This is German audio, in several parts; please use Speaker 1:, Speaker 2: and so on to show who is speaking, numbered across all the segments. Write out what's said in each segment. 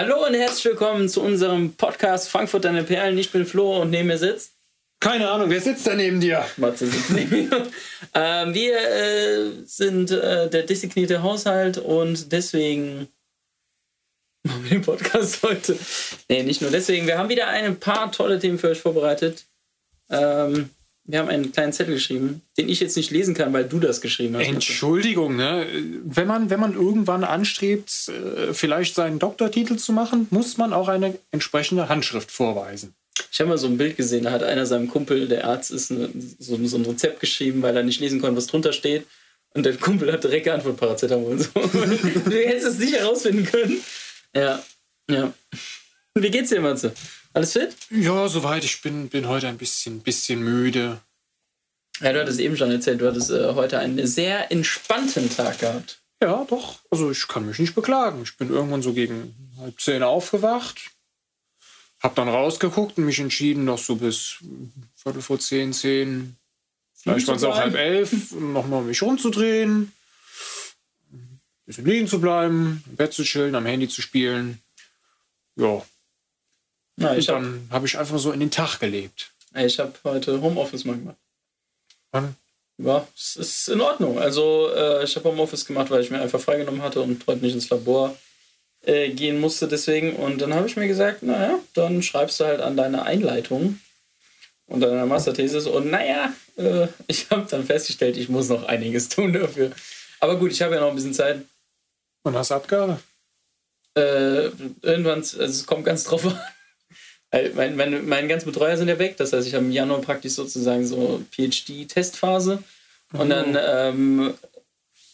Speaker 1: Hallo und herzlich willkommen zu unserem Podcast Frankfurt deine Perlen. Ich bin Flo und neben mir sitzt.
Speaker 2: Keine Ahnung, wer sitzt da neben dir?
Speaker 1: Matze sitzt neben mir. Ähm, wir äh, sind äh, der disziplinierte Haushalt und deswegen machen wir den Podcast heute. Nee, nicht nur deswegen. Wir haben wieder ein paar tolle Themen für euch vorbereitet. Ähm, wir haben einen kleinen Zettel geschrieben, den ich jetzt nicht lesen kann, weil du das geschrieben hast.
Speaker 2: Entschuldigung, ne? Wenn man, wenn man irgendwann anstrebt, äh, vielleicht seinen Doktortitel zu machen, muss man auch eine entsprechende Handschrift vorweisen.
Speaker 1: Ich habe mal so ein Bild gesehen, da hat einer seinem Kumpel, der Arzt ist, eine, so, so, ein Rezept geschrieben, weil er nicht lesen konnte, was drunter steht. Und der Kumpel hat direkt geantwortet, Paracetamol. So. du hättest es nicht herausfinden können. Ja, ja. Wie geht's dir, Matze? Alles fit?
Speaker 2: Ja, soweit. Ich bin, bin heute ein bisschen, bisschen müde.
Speaker 1: Ja, du hattest eben schon erzählt, du hattest äh, heute einen sehr entspannten Tag gehabt.
Speaker 2: Ja, doch. Also ich kann mich nicht beklagen. Ich bin irgendwann so gegen halb zehn aufgewacht, hab dann rausgeguckt und mich entschieden, noch so bis Viertel vor zehn, zehn, vielleicht waren es auch halb elf, nochmal mich rumzudrehen, ein bisschen liegen zu bleiben, im Bett zu chillen, am Handy zu spielen. Ja,
Speaker 1: Na, ich
Speaker 2: und
Speaker 1: habe
Speaker 2: dann habe ich einfach so in den Tag gelebt.
Speaker 1: ich hab heute Homeoffice mal gemacht.
Speaker 2: Wann?
Speaker 1: Ja, es ist in Ordnung. Also äh, ich habe Homeoffice gemacht, weil ich mir einfach freigenommen hatte und heute nicht ins Labor äh, gehen musste deswegen. Und dann habe ich mir gesagt, naja, dann schreibst du halt an deine Einleitung und an deiner Masterthesis. Und naja, äh, ich habe dann festgestellt, ich muss noch einiges tun dafür. Aber gut, ich habe ja noch ein bisschen Zeit.
Speaker 2: Und hast Abgabe?
Speaker 1: Äh, irgendwann, also es kommt ganz drauf an. Weil Mein, meine, meine ganzen Betreuer sind ja weg. Das heißt, ich habe im Januar praktisch sozusagen so PhD-Testphase. Und dann ähm,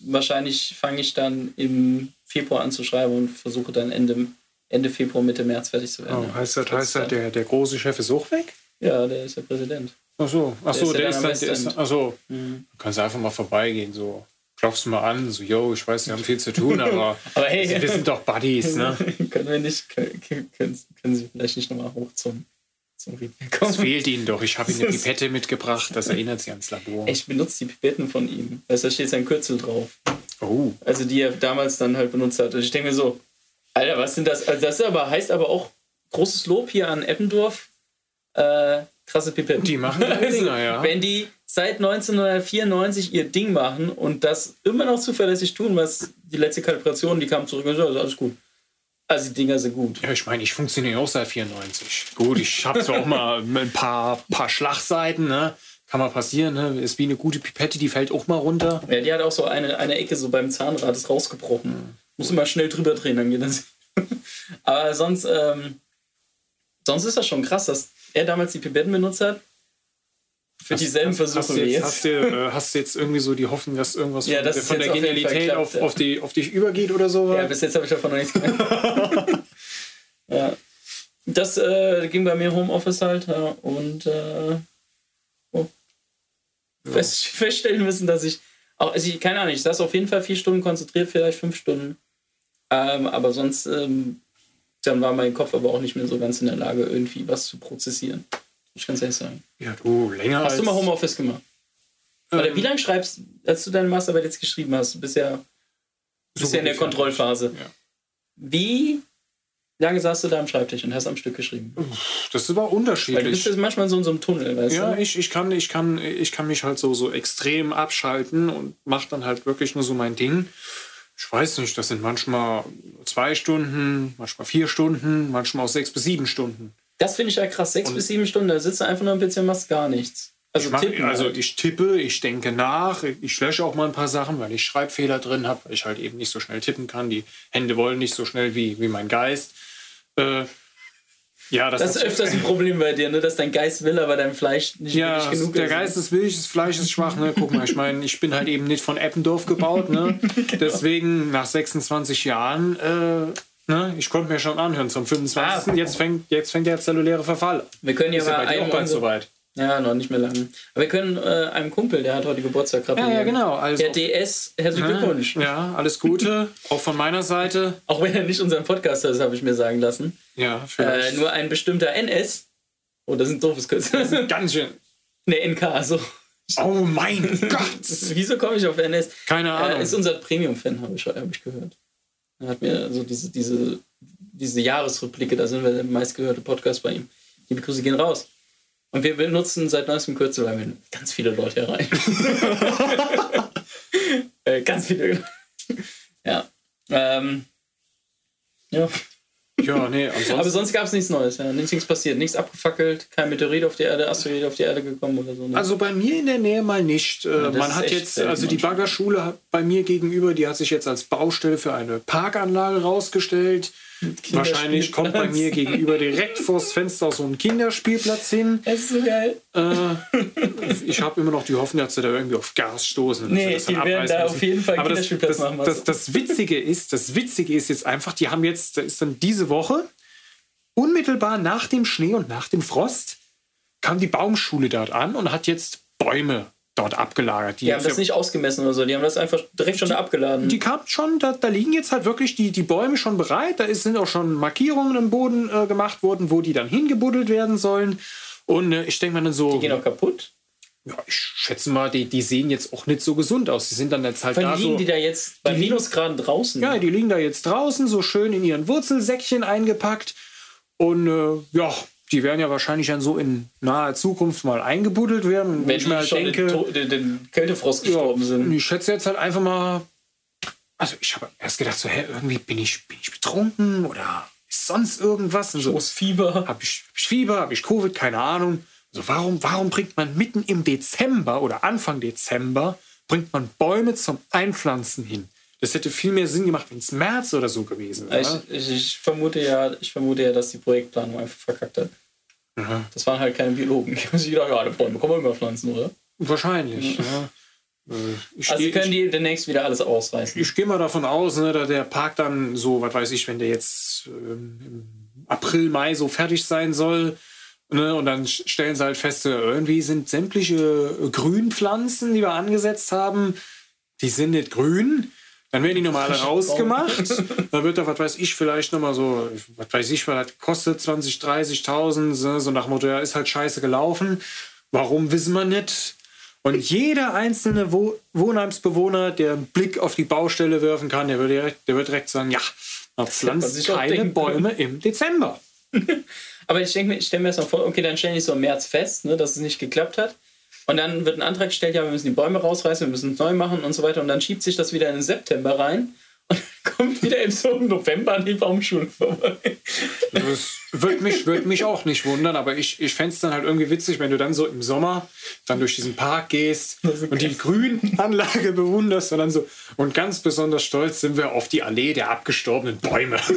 Speaker 1: wahrscheinlich fange ich dann im Februar an zu schreiben und versuche dann Ende, Ende Februar, Mitte März fertig zu werden.
Speaker 2: Oh, heißt das, heißt das der, der große Chef ist auch weg?
Speaker 1: Ja, der ist der Präsident.
Speaker 2: Ach so, ach so,
Speaker 1: Der ist
Speaker 2: der
Speaker 1: dann
Speaker 2: ist, dann, der ist ach so.
Speaker 1: Mhm.
Speaker 2: Du kannst einfach mal vorbeigehen, so. Klopfst mal an, so, yo, ich weiß, wir haben viel zu tun, aber,
Speaker 1: Aber hey,
Speaker 2: wir sind doch Buddies, ne?
Speaker 1: können wir nicht, können, können, können Sie vielleicht nicht nochmal hoch zum, zum Repair kommen?
Speaker 2: Es fehlt ihnen doch. Ich habe ihnen eine Pipette mitgebracht, das erinnert sie ans Labor.
Speaker 1: Ich benutze die Pipetten von ihm. Du, da steht sein Kürzel drauf.
Speaker 2: Oh,
Speaker 1: Also die er damals dann halt benutzt hat. Und ich denke mir so, Alter, was sind das? Also das aber, heißt aber auch großes Lob hier an Eppendorf. Äh, krasse Pipetten.
Speaker 2: Die machen ihre Dinger, ja.
Speaker 1: Wenn die seit 1994 ihr Ding machen und das immer noch zuverlässig tun, was die letzte Kalibration, die kam zurück und so, also alles gut. Also die Dinger sind gut.
Speaker 2: ja, ich meine, ich funktioniere auch seit 94. Gut, ich habe zwar auch mal ein paar, paar Schlagseiten, ne? Kann mal passieren, ne? Ist wie eine gute Pipette, die fällt auch mal runter.
Speaker 1: Ja, die hat auch so eine, eine Ecke so beim Zahnrad ist rausgebrochen. Muss immer schnell drüber drehen, dann geht das. Aber sonst, ähm, sonst ist das schon krass, dass er damals die Pipetten benutzt hat. Für dieselben
Speaker 2: hast,
Speaker 1: Versuche
Speaker 2: hast jetzt,
Speaker 1: jetzt.
Speaker 2: Hast du, äh, hast du jetzt irgendwie so die Hoffnung, dass irgendwas
Speaker 1: Ja,
Speaker 2: von,
Speaker 1: das
Speaker 2: von der
Speaker 1: auf
Speaker 2: Genialität auf,
Speaker 1: ja.
Speaker 2: auf, die, auf dich übergeht oder so?
Speaker 1: Ja, bis jetzt habe ich davon noch nichts gehört. ja. Das äh, ging bei mir Homeoffice halt ja, und äh, oh. fest, feststellen müssen, dass ich auch, also ich, keine Ahnung, ich saß auf jeden Fall vier Stunden konzentriert, vielleicht fünf Stunden. Ähm, aber sonst, ähm, dann war mein Kopf aber auch nicht mehr so ganz in der Lage, irgendwie was zu prozessieren. Ich ganz ehrlich sagen.
Speaker 2: ja, du, länger
Speaker 1: Hast
Speaker 2: als...
Speaker 1: du mal Homeoffice gemacht? Oder
Speaker 2: Ähm,
Speaker 1: wie lange schreibst, als du deine Masterarbeit jetzt geschrieben hast? Du bist ja,
Speaker 2: so
Speaker 1: ja in der. Kontrollphase.
Speaker 2: Ja.
Speaker 1: Wie lange saßt du da am Schreibtisch und hast am Stück geschrieben?
Speaker 2: Das ist aber
Speaker 1: Weil du bist
Speaker 2: unterschiedlich.
Speaker 1: jetzt manchmal so in so einem Tunnel, weißt
Speaker 2: Ja,
Speaker 1: du?
Speaker 2: ich, ich, kann, ich, kann, ich kann mich halt so, so extrem abschalten und mache dann halt wirklich nur so mein Ding. Ich weiß nicht, das sind manchmal zwei Stunden, manchmal vier Stunden, manchmal auch sechs bis sieben Stunden.
Speaker 1: Das finde ich ja krass. Sechs
Speaker 2: Und-
Speaker 1: bis sieben Stunden, da sitzt du einfach nur PC und machst gar nichts. Also
Speaker 2: ich, mach,
Speaker 1: tippen.
Speaker 2: also
Speaker 1: halt.
Speaker 2: ich tippe, ich denke nach, ich lösche auch mal ein paar Sachen, weil ich Schreibfehler drin habe, weil ich halt eben nicht so schnell tippen kann. Die Hände wollen nicht so schnell wie, wie mein Geist. Äh, ja, das,
Speaker 1: das ist öfters ein Problem bei dir, ne? dass dein Geist will, aber dein Fleisch nicht
Speaker 2: Ja,
Speaker 1: genug
Speaker 2: der
Speaker 1: ist.
Speaker 2: Geist ist willig, das Fleisch ist schwach. Ne? Guck mal, ich meine, ich bin halt eben nicht von Eppendorf gebaut. Ne?
Speaker 1: Genau.
Speaker 2: Deswegen nach 26 Jahren, äh, ne? ich konnte mir schon anhören zum 25.
Speaker 1: Ah.
Speaker 2: Jetzt, fängt, jetzt fängt der zelluläre Verfall. an.
Speaker 1: Wir können ja
Speaker 2: Ist ja
Speaker 1: mal einem
Speaker 2: auch bald soweit.
Speaker 1: Ja, noch nicht mehr lange. Aber wir können äh, einem Kumpel, der hat heute Geburtstag
Speaker 2: Ja,
Speaker 1: gratulieren.
Speaker 2: ja, genau. Also,
Speaker 1: Herr DS, herzlichen Glückwunsch.
Speaker 2: Ja, alles Gute. auch von meiner Seite.
Speaker 1: Auch wenn er nicht unseren Podcast ist, habe ich mir sagen lassen.
Speaker 2: Ja,
Speaker 1: Äh,
Speaker 2: vielleicht.
Speaker 1: nur ein bestimmter NS. Oh, das ist ein doofes Kürzel.
Speaker 2: Ganz schön.
Speaker 1: ne, NK, so.
Speaker 2: Oh mein Gott.
Speaker 1: Wieso komme ich auf NS?
Speaker 2: Keine
Speaker 1: Er
Speaker 2: Ahnung.
Speaker 1: ist unser Premium-Fan, habe ich, hab ich gehört. Er hat mir so diese, diese diese Jahresrückblicke, da sind wir der meistgehörte Podcast bei ihm. Liebe Grüße gehen raus. Und wir benutzen seit neuestem Kürzel, weil wir ganz viele Leute erreichen. äh, ganz viele. ja. Ähm, ja.
Speaker 2: Ja, nee, ansonsten.
Speaker 1: Aber sonst gab es nichts Neues. Ja. Nichts passiert. Nichts abgefackelt. Kein Meteorit auf die Erde, Asteroid auf die Erde gekommen oder so. Ne?
Speaker 2: Also bei mir in der Nähe mal nicht. Äh,
Speaker 1: das
Speaker 2: Man hat jetzt, also die. Baggerschule bei mir gegenüber, die hat sich jetzt als Baustelle für eine Parkanlage rausgestellt. Wahrscheinlich kommt bei mir gegenüber direkt vors Fenster so ein Kinderspielplatz hin.
Speaker 1: Es ist so geil.
Speaker 2: Äh, ich habe immer noch die Hoffnung, dass sie da irgendwie auf Gas stoßen.
Speaker 1: Nee,
Speaker 2: das
Speaker 1: die werden da
Speaker 2: müssen.
Speaker 1: auf jeden Fall
Speaker 2: Aber das,
Speaker 1: Kinderspielplatz
Speaker 2: das,
Speaker 1: machen,
Speaker 2: Das, das Witzige ist, das Witzige ist jetzt einfach, die haben jetzt, da ist dann diese Woche, unmittelbar nach dem Schnee und nach dem Frost, kam die Baumschule dort an und hat jetzt Bäume dort abgelagert.
Speaker 1: Die haben
Speaker 2: jetzt
Speaker 1: das nicht ausgemessen oder so. Die haben das einfach direkt schon da abgeladen.
Speaker 2: die kamen schon, da, da liegen jetzt halt wirklich die, die Bäume schon bereit. Da ist, sind auch schon Markierungen im Boden äh, gemacht worden, wo die dann hingebuddelt werden sollen. Und äh, ich denke mal dann so,
Speaker 1: die gehen auch kaputt.
Speaker 2: ja, ich schätze mal, die, die sehen jetzt auch nicht so gesund aus. Die sind dann jetzt halt
Speaker 1: Wann
Speaker 2: da
Speaker 1: liegen
Speaker 2: so.
Speaker 1: die da jetzt bei
Speaker 2: die
Speaker 1: Minusgraden draußen?
Speaker 2: Ja, die liegen da jetzt draußen, so schön in ihren Wurzelsäckchen eingepackt. Und äh, ja, die werden ja wahrscheinlich dann so in naher Zukunft mal eingebuddelt werden. Und
Speaker 1: Wenn
Speaker 2: ich mir halt denke,
Speaker 1: den, den, den Kältefrost
Speaker 2: ja,
Speaker 1: gestorben
Speaker 2: und
Speaker 1: sind.
Speaker 2: ich schätze jetzt halt einfach mal. Also ich habe erst gedacht, so, hä, irgendwie bin ich, bin ich betrunken oder ist sonst irgendwas? Und so,
Speaker 1: Groß Fieber.
Speaker 2: habe ich, hab ich Fieber, habe ich Covid, keine Ahnung. Also warum, warum bringt man mitten im Dezember oder Anfang Dezember bringt man Bäume zum Einpflanzen hin? Das hätte viel mehr Sinn gemacht, wenn es März oder so gewesen wäre.
Speaker 1: Ich, ich, ich, vermute ja, ich vermute ja, dass die Projektplanung einfach verkackt hat.
Speaker 2: Aha.
Speaker 1: Das waren halt keine Biologen. Die haben sich gedacht, ja, Bäume kann man immer pflanzen, oder?
Speaker 2: Wahrscheinlich. Ja. Äh, Ich,
Speaker 1: Also
Speaker 2: geh-
Speaker 1: können
Speaker 2: ich,
Speaker 1: die demnächst wieder alles ausreißen.
Speaker 2: ich gehe mal davon aus, ne, dass der Park dann so, was weiß ich, wenn der jetzt ähm, im April, Mai so fertig sein soll. Ne, und dann stellen sie halt fest, äh, irgendwie sind sämtliche Grünpflanzen, die wir angesetzt haben, die sind nicht grün. Dann werden die
Speaker 1: Frische
Speaker 2: rausgemacht. Dann wird da, was weiß ich, vielleicht nochmal so, was weiß ich, was das kostet, 20, 30.000, so- so nach Motto, ja, ist halt scheiße gelaufen. Warum wissen wir nicht? Und jeder einzelne Wo Wohnheimsbewohner, der einen Blick auf die Baustelle werfen kann, der wird direkt, der wird direkt sagen, ja, man pflanzt keine Bäume im Dezember.
Speaker 1: Aber ich denke mir, ich stelle mir das mal vor, okay, dann stellen die so im März fest, ne, dass es nicht geklappt hat. Und dann wird ein Antrag gestellt, ja, wir müssen die Bäume rausreißen, wir müssen es neu machen und so weiter. Und dann schiebt sich das wieder in den September rein und kommt wieder im so November an die Baumschule vorbei.
Speaker 2: Das würde mich, würd mich auch nicht wundern, aber ich, ich fände es dann halt irgendwie witzig, wenn du dann so im Sommer dann durch diesen Park gehst und die Grünanlage bewunderst und dann so, und ganz besonders stolz sind wir auf die Allee der abgestorbenen Bäume.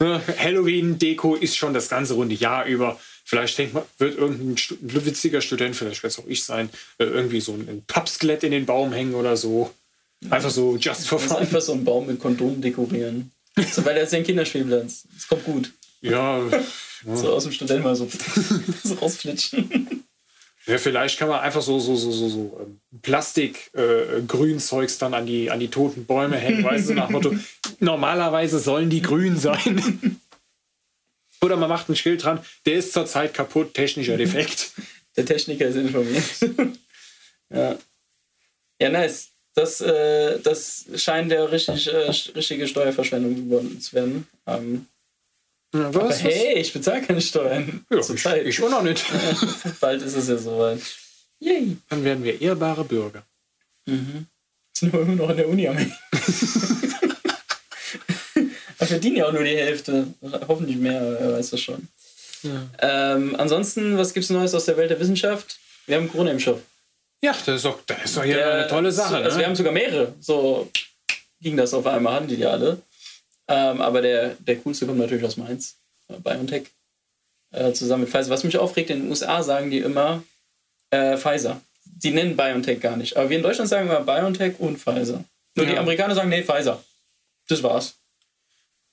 Speaker 2: Ne, Halloween-Deko ist schon das ganze runde Jahr über. Vielleicht denkt man, wird irgendein witziger Student, vielleicht wird es auch ich sein, äh, irgendwie so ein, Pappskelett in den Baum hängen oder so. Einfach so just for fun.
Speaker 1: einfach so einen Baum mit Kondomen dekorieren. So, weil das ist ja ein Kinderspielplatz. Das kommt gut.
Speaker 2: Ja,
Speaker 1: So aus dem Studenten mal so, so rausflitschen.
Speaker 2: Ja, vielleicht kann man einfach so, so, so, so, so ähm, Plastik-Grünzeugs dann an die, an die toten Bäume hängen, weißt du, nach dem Motto, normalerweise sollen die grün sein. Oder man macht ein Schild dran, der ist zurzeit kaputt, technischer Defekt.
Speaker 1: Der Techniker ist informiert. ja. Ja, nice. Das, äh, das scheint ja richtig, äh, richtige Steuerverschwendung geworden zu werden. Ähm,
Speaker 2: Ja,
Speaker 1: aber
Speaker 2: was,
Speaker 1: hey, ich bezahle keine Steuern.
Speaker 2: Ja, ich, ich auch noch nicht.
Speaker 1: Bald ist es ja soweit. Yay.
Speaker 2: Dann werden wir ehrbare Bürger.
Speaker 1: Sind wir immer noch in der Uni am verdienen ja auch nur die Hälfte. Hoffentlich mehr, wer weiß das schon. Ähm, ansonsten, was gibt es Neues aus der Welt der Wissenschaft? Wir haben Corona im Shop.
Speaker 2: Ja, das ist doch, das ist doch hier
Speaker 1: Der-
Speaker 2: eine tolle Sache.
Speaker 1: Also
Speaker 2: ne?
Speaker 1: wir haben sogar mehrere. So ging das auf einmal, hatten die die alle. Ähm, aber der, der coolste kommt natürlich aus Mainz. BioNTech. Äh, zusammen mit Pfizer. Was mich aufregt, in den USA sagen die immer äh, Pfizer. Die nennen BioNTech gar nicht. Aber wir in Deutschland sagen immer BioNTech und Pfizer. Nur die
Speaker 2: Ja.
Speaker 1: Amerikaner sagen, nee, Pfizer. Das war's.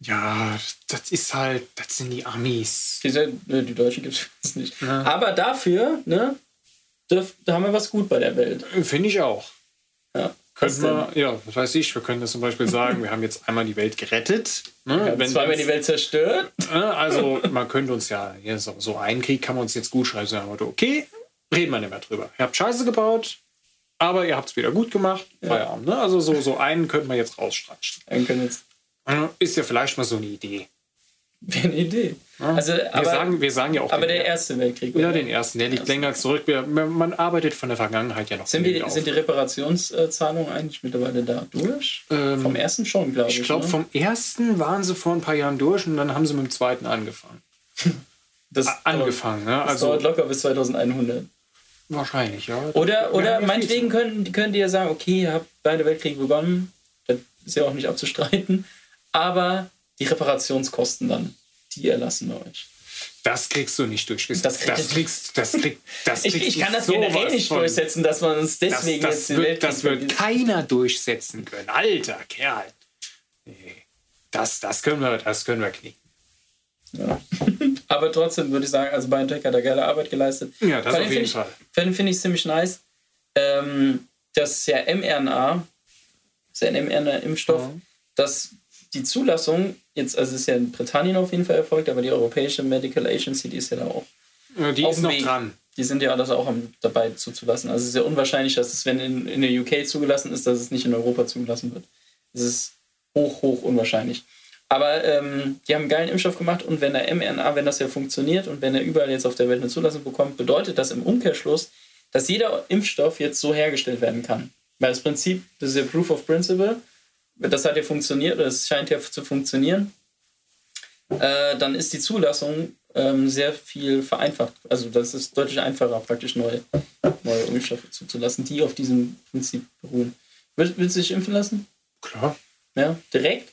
Speaker 2: Ja, das ist halt, das sind die Amis.
Speaker 1: Die, ne, die Deutschen gibt es nicht.
Speaker 2: Ja.
Speaker 1: Aber dafür, ne, dürf, da haben wir was gut bei der Welt.
Speaker 2: Finde ich auch.
Speaker 1: Ja.
Speaker 2: Könnten wir, ja, was weiß ich, wir können das zum Beispiel sagen, wir haben jetzt einmal die Welt gerettet. Ne?
Speaker 1: Wenn zweimal die Welt zerstört.
Speaker 2: Ne? Also man könnte uns ja, ja so, so einen Krieg kann man uns jetzt gut schreiben, sagen wir, okay, reden wir nicht mehr drüber. Ihr habt Scheiße gebaut, aber ihr habt es wieder gut gemacht. Feierabend. Ne? Also so, so einen könnten wir jetzt rausstratschen.
Speaker 1: Dann können wir jetzt
Speaker 2: Ist ja vielleicht mal so eine Idee.
Speaker 1: Wäre eine Idee.
Speaker 2: Ja.
Speaker 1: Also,
Speaker 2: wir,
Speaker 1: aber,
Speaker 2: sagen, wir sagen ja auch.
Speaker 1: aber
Speaker 2: den
Speaker 1: der Erste Weltkrieg.
Speaker 2: Ja, den ersten. Der liegt länger zurück. Man arbeitet von der Vergangenheit ja noch.
Speaker 1: Sind die,
Speaker 2: auf.
Speaker 1: sind die Reparationszahlungen eigentlich mittlerweile da durch?
Speaker 2: Ähm,
Speaker 1: Vom ersten schon, glaube ich.
Speaker 2: ich glaube,
Speaker 1: ne?
Speaker 2: vom ersten waren sie vor ein paar Jahren durch und dann haben sie mit dem zweiten angefangen.
Speaker 1: das
Speaker 2: Angefangen, ne?
Speaker 1: Dauert, das
Speaker 2: Also
Speaker 1: dauert locker bis 2100.
Speaker 2: wahrscheinlich, ja.
Speaker 1: Oder, oder
Speaker 2: ja
Speaker 1: meinetwegen können, können die ja sagen, okay, ihr habt beide Weltkriege begonnen, das ist ja auch nicht abzustreiten, aber die Reparationskosten dann, die erlassen wir euch.
Speaker 2: Das kriegst du nicht durchgesetzt.
Speaker 1: Das-
Speaker 2: Das, kriegst, das krieg, das
Speaker 1: Ich,
Speaker 2: kriegst
Speaker 1: ich kann das generell nicht
Speaker 2: von-
Speaker 1: durchsetzen, dass man uns
Speaker 2: Das,
Speaker 1: deswegen
Speaker 2: das,
Speaker 1: jetzt den
Speaker 2: wird, das wird keiner durchsetzen können. Alter Kerl. Nee. Das, das, können wir, das können wir knicken.
Speaker 1: Ja. Aber trotzdem würde ich sagen, also BioNTech hat da geile Arbeit geleistet.
Speaker 2: Ja, das
Speaker 1: Vor
Speaker 2: auf jeden
Speaker 1: finde ich,
Speaker 2: Fall.
Speaker 1: Finde find ich ziemlich nice. Ähm, das ist ja mRNA, das ist ja ein mRNA-Impfstoff,
Speaker 2: Ja.
Speaker 1: dass die Zulassung jetzt, also es ist ja in Britannien auf jeden Fall erfolgt, aber die Europäische Medical Agency, die ist ja da auch,
Speaker 2: Ja, Die ist noch
Speaker 1: Weg.
Speaker 2: dran.
Speaker 1: die sind ja das auch dabei zuzulassen. Also es ist ja unwahrscheinlich, dass es, wenn in, in der UK zugelassen ist, dass es nicht in Europa zugelassen wird. Es ist hoch, hoch unwahrscheinlich. Aber ähm, die haben einen geilen Impfstoff gemacht und wenn der mRNA, wenn das ja funktioniert und wenn er überall jetzt auf der Welt eine Zulassung bekommt, bedeutet das im Umkehrschluss, dass jeder Impfstoff jetzt so hergestellt werden kann. Weil das Prinzip, das ist ja Proof of Principle, das hat ja funktioniert, es scheint ja zu funktionieren, äh, dann ist die Zulassung ähm, sehr viel vereinfacht. Also das ist deutlich einfacher, praktisch neue, neue Impfstoffe zuzulassen, die auf diesem Prinzip beruhen. Willst, willst du dich impfen lassen?
Speaker 2: Klar.
Speaker 1: Ja, direkt?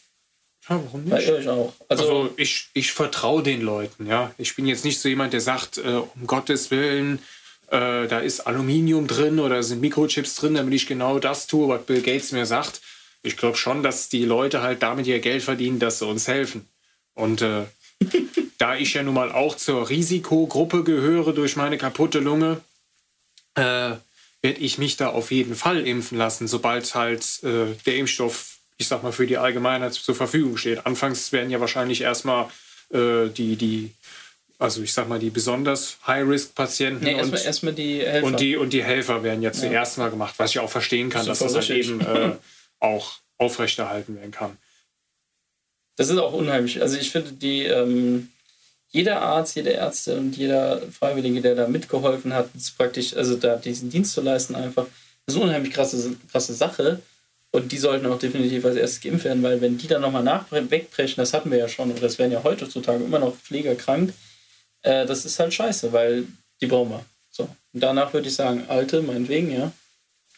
Speaker 2: Ja, warum
Speaker 1: Bei
Speaker 2: nicht?
Speaker 1: euch auch. Also,
Speaker 2: Also ich, ich vertraue den Leuten, ja. Ich bin jetzt nicht so jemand, der sagt, äh, um Gottes Willen, äh, da ist Aluminium drin oder sind Mikrochips drin, damit ich genau das tue, was Bill Gates mir sagt. Ich glaube schon, dass die Leute halt damit ihr Geld verdienen, dass sie uns helfen. Und äh, da ich ja nun mal auch zur Risikogruppe gehöre durch meine kaputte Lunge, äh, werde ich mich da auf jeden Fall impfen lassen, sobald halt äh, der Impfstoff, ich sag mal, für die Allgemeinheit zur Verfügung steht. Anfangs werden ja wahrscheinlich erstmal äh, die, die, also ich sag mal, die besonders High-Risk-Patienten
Speaker 1: nee,
Speaker 2: und,
Speaker 1: erstmal erstmal die Helfer.
Speaker 2: und, die, und die Helfer werden ja zuerst mal gemacht, was ich auch verstehen kann, dass
Speaker 1: Super
Speaker 2: das halt eben äh, auch aufrechterhalten werden kann.
Speaker 1: Das ist auch unheimlich. Also ich finde, die ähm, jeder Arzt, jede Ärztin und jeder Freiwillige, der da mitgeholfen hat, praktisch, also da diesen Dienst zu leisten, einfach das ist eine unheimlich krasse, krasse Sache. Und die sollten auch definitiv als erstes geimpft werden, weil wenn die dann nochmal wegbrechen, das hatten wir ja schon, und das werden ja heutzutage immer noch Pfleger krank, äh, das ist halt scheiße, weil die brauchen wir. So. Und danach würde ich sagen, Alte, meinetwegen, ja.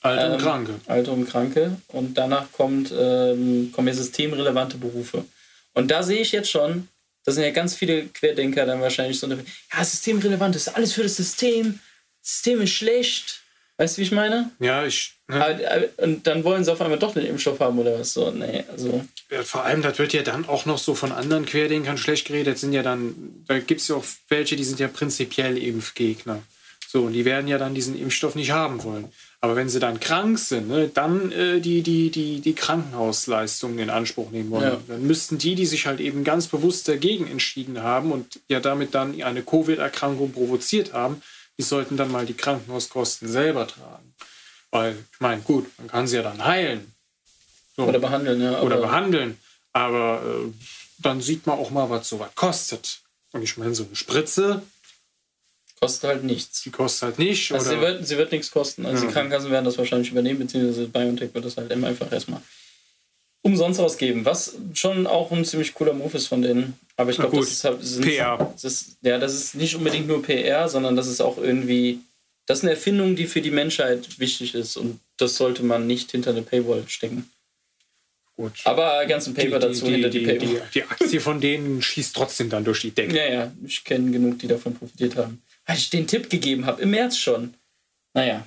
Speaker 2: Alte und
Speaker 1: Ähm,
Speaker 2: Kranke.
Speaker 1: Alte und Kranke. Und danach kommt, ähm, kommen ja systemrelevante Berufe. Und da sehe ich jetzt schon, da sind ja ganz viele Querdenker dann wahrscheinlich so, ja, systemrelevant ist alles für das System, System ist schlecht. Weißt du, wie ich meine?
Speaker 2: Ja, ich. Ne?
Speaker 1: Aber, aber, und dann wollen sie auf einmal doch den Impfstoff haben oder was so. Nee, also.
Speaker 2: Ja, vor allem, das wird ja dann auch noch so von anderen Querdenkern schlecht geredet. Sind ja dann, da gibt es ja auch welche, die sind ja prinzipiell Impfgegner. So, und die werden ja dann diesen Impfstoff nicht haben wollen. Aber wenn sie dann krank sind, ne, dann äh, die, die, die, die Krankenhausleistungen in Anspruch nehmen wollen,
Speaker 1: Ja.
Speaker 2: dann müssten die, die sich halt eben ganz bewusst dagegen entschieden haben und ja damit dann eine Covid-Erkrankung provoziert haben, die sollten dann mal die Krankenhauskosten selber tragen. Weil, ich meine, gut, man kann sie ja dann heilen. So
Speaker 1: Oder behandeln, ja.
Speaker 2: oder behandeln. Aber äh, dann sieht man auch mal, was sowas kostet. Und ich meine, so eine Spritze,
Speaker 1: Kostet halt nichts.
Speaker 2: die kostet halt nicht.
Speaker 1: Also sie wird, sie wird nichts kosten. Also
Speaker 2: Ja.
Speaker 1: die Krankenkassen werden das wahrscheinlich übernehmen, beziehungsweise BioNTech wird das halt immer einfach erstmal umsonst ausgeben. Was schon auch ein ziemlich cooler Move ist von denen. Aber ich glaube, das ist halt. sind-
Speaker 2: PR.
Speaker 1: Das ist, ja, das ist nicht unbedingt nur PR, sondern das ist auch irgendwie. Das ist eine Erfindung, die für die Menschheit wichtig ist und das sollte man nicht hinter eine Paywall stecken.
Speaker 2: gut.
Speaker 1: Aber ganz ein Paper
Speaker 2: die,
Speaker 1: dazu
Speaker 2: die,
Speaker 1: hinter
Speaker 2: die,
Speaker 1: die,
Speaker 2: die,
Speaker 1: Paywall.
Speaker 2: die, die Aktie von denen schießt trotzdem dann durch die Decke.
Speaker 1: Ja, ja, ich kenne genug, die davon profitiert haben. Weil ich den Tipp gegeben habe, im März schon. Naja.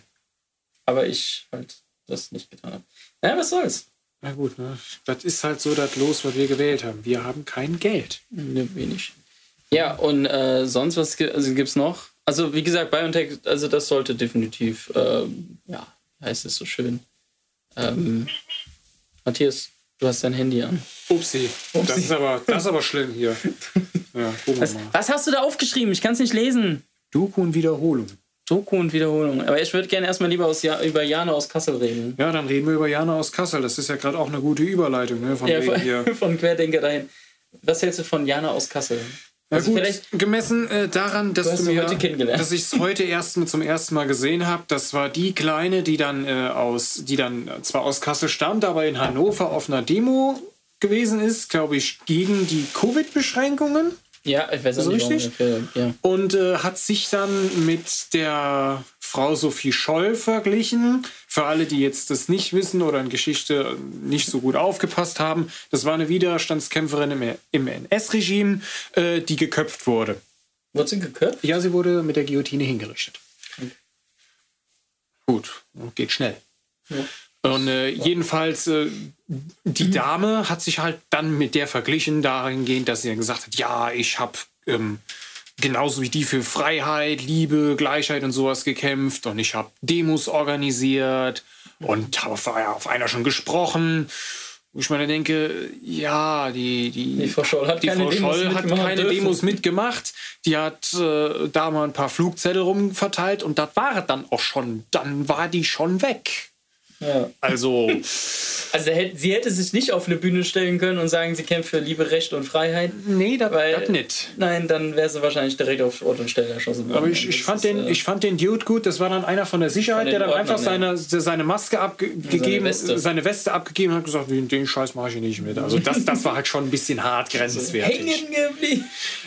Speaker 1: Aber ich halt das nicht getan habe. Naja, was soll's?
Speaker 2: Na gut, ne? das ist halt so das Los, was wir gewählt haben. Wir haben kein Geld.
Speaker 1: Ne, wenig. Ja, und äh, sonst was gi- also gibt's noch? Also, wie gesagt, BioNTech, also das sollte definitiv, ähm, ja, heißt es so schön. Ähm, Matthias, du hast dein Handy an.
Speaker 2: Upsi. Das
Speaker 1: Upsi.
Speaker 2: ist aber, das ist aber schlimm hier. Ja,
Speaker 1: Was, was hast du da aufgeschrieben? Ich kann es nicht lesen.
Speaker 2: Doku und Wiederholung.
Speaker 1: Doku und Wiederholung. Aber ich würde gerne erstmal lieber ja über Jana aus Kassel reden.
Speaker 2: Ja, dann reden wir über Jana aus Kassel. Das ist ja gerade auch eine gute Überleitung, ne? Von
Speaker 1: Ja, von, von Querdenker dahin. Was hältst du von Jana aus Kassel?
Speaker 2: Na also gut, gemessen äh, daran, dass du, du mir, dass ich es heute erst zum ersten Mal gesehen habe, das war die kleine, die dann äh, aus, die dann zwar aus Kassel stammt, aber in Hannover auf einer Demo gewesen ist, glaube ich, gegen die Covid-Beschränkungen.
Speaker 1: Ja, ich weiß auch nicht, richtig.
Speaker 2: Ja. Und äh, hat sich dann mit der Frau Sophie Scholl verglichen. Für alle, die jetzt das nicht wissen oder in Geschichte nicht so gut aufgepasst haben, das war eine Widerstandskämpferin im, im NS-Regime, äh, die geköpft wurde.
Speaker 1: Wurde sie geköpft?
Speaker 2: Ja, sie wurde mit der Guillotine hingerichtet. Okay. Gut, geht schnell. Ja. Und äh, jedenfalls, äh, die mhm. Dame hat sich halt dann mit der verglichen, dahingehend, dass sie dann gesagt hat, ja, ich habe ähm, genauso wie die für Freiheit, Liebe, Gleichheit und sowas gekämpft und ich habe Demos organisiert und habe auf, auf einer schon gesprochen. Wo ich mir denke, ja, die, die,
Speaker 1: die Frau Scholl hat keine,
Speaker 2: Frau
Speaker 1: Demos,
Speaker 2: Scholl hat keine Demos mitgemacht. Die hat äh, da mal ein paar Flugzettel rumverteilt und das war dann auch schon. Dann war die schon weg.
Speaker 1: Ja.
Speaker 2: Also.
Speaker 1: Also sie hätte sich nicht auf eine Bühne stellen können und sagen, sie kämpft für Liebe, Recht und Freiheit.
Speaker 2: Nee, das nicht.
Speaker 1: Nein, dann wäre sie wahrscheinlich direkt auf Ort und Stelle erschossen
Speaker 2: worden. Aber ich, ich fand, ist, den, äh, ich fand den Dude gut. Das war dann einer von der Sicherheit, von der dann Ordnern, einfach seine, seine Maske abgegeben, seine Weste. seine Weste abgegeben hat und gesagt, den Scheiß mache ich nicht mit. Also das, das war halt schon ein bisschen hart grenzwertig.
Speaker 1: Hängen geblieben.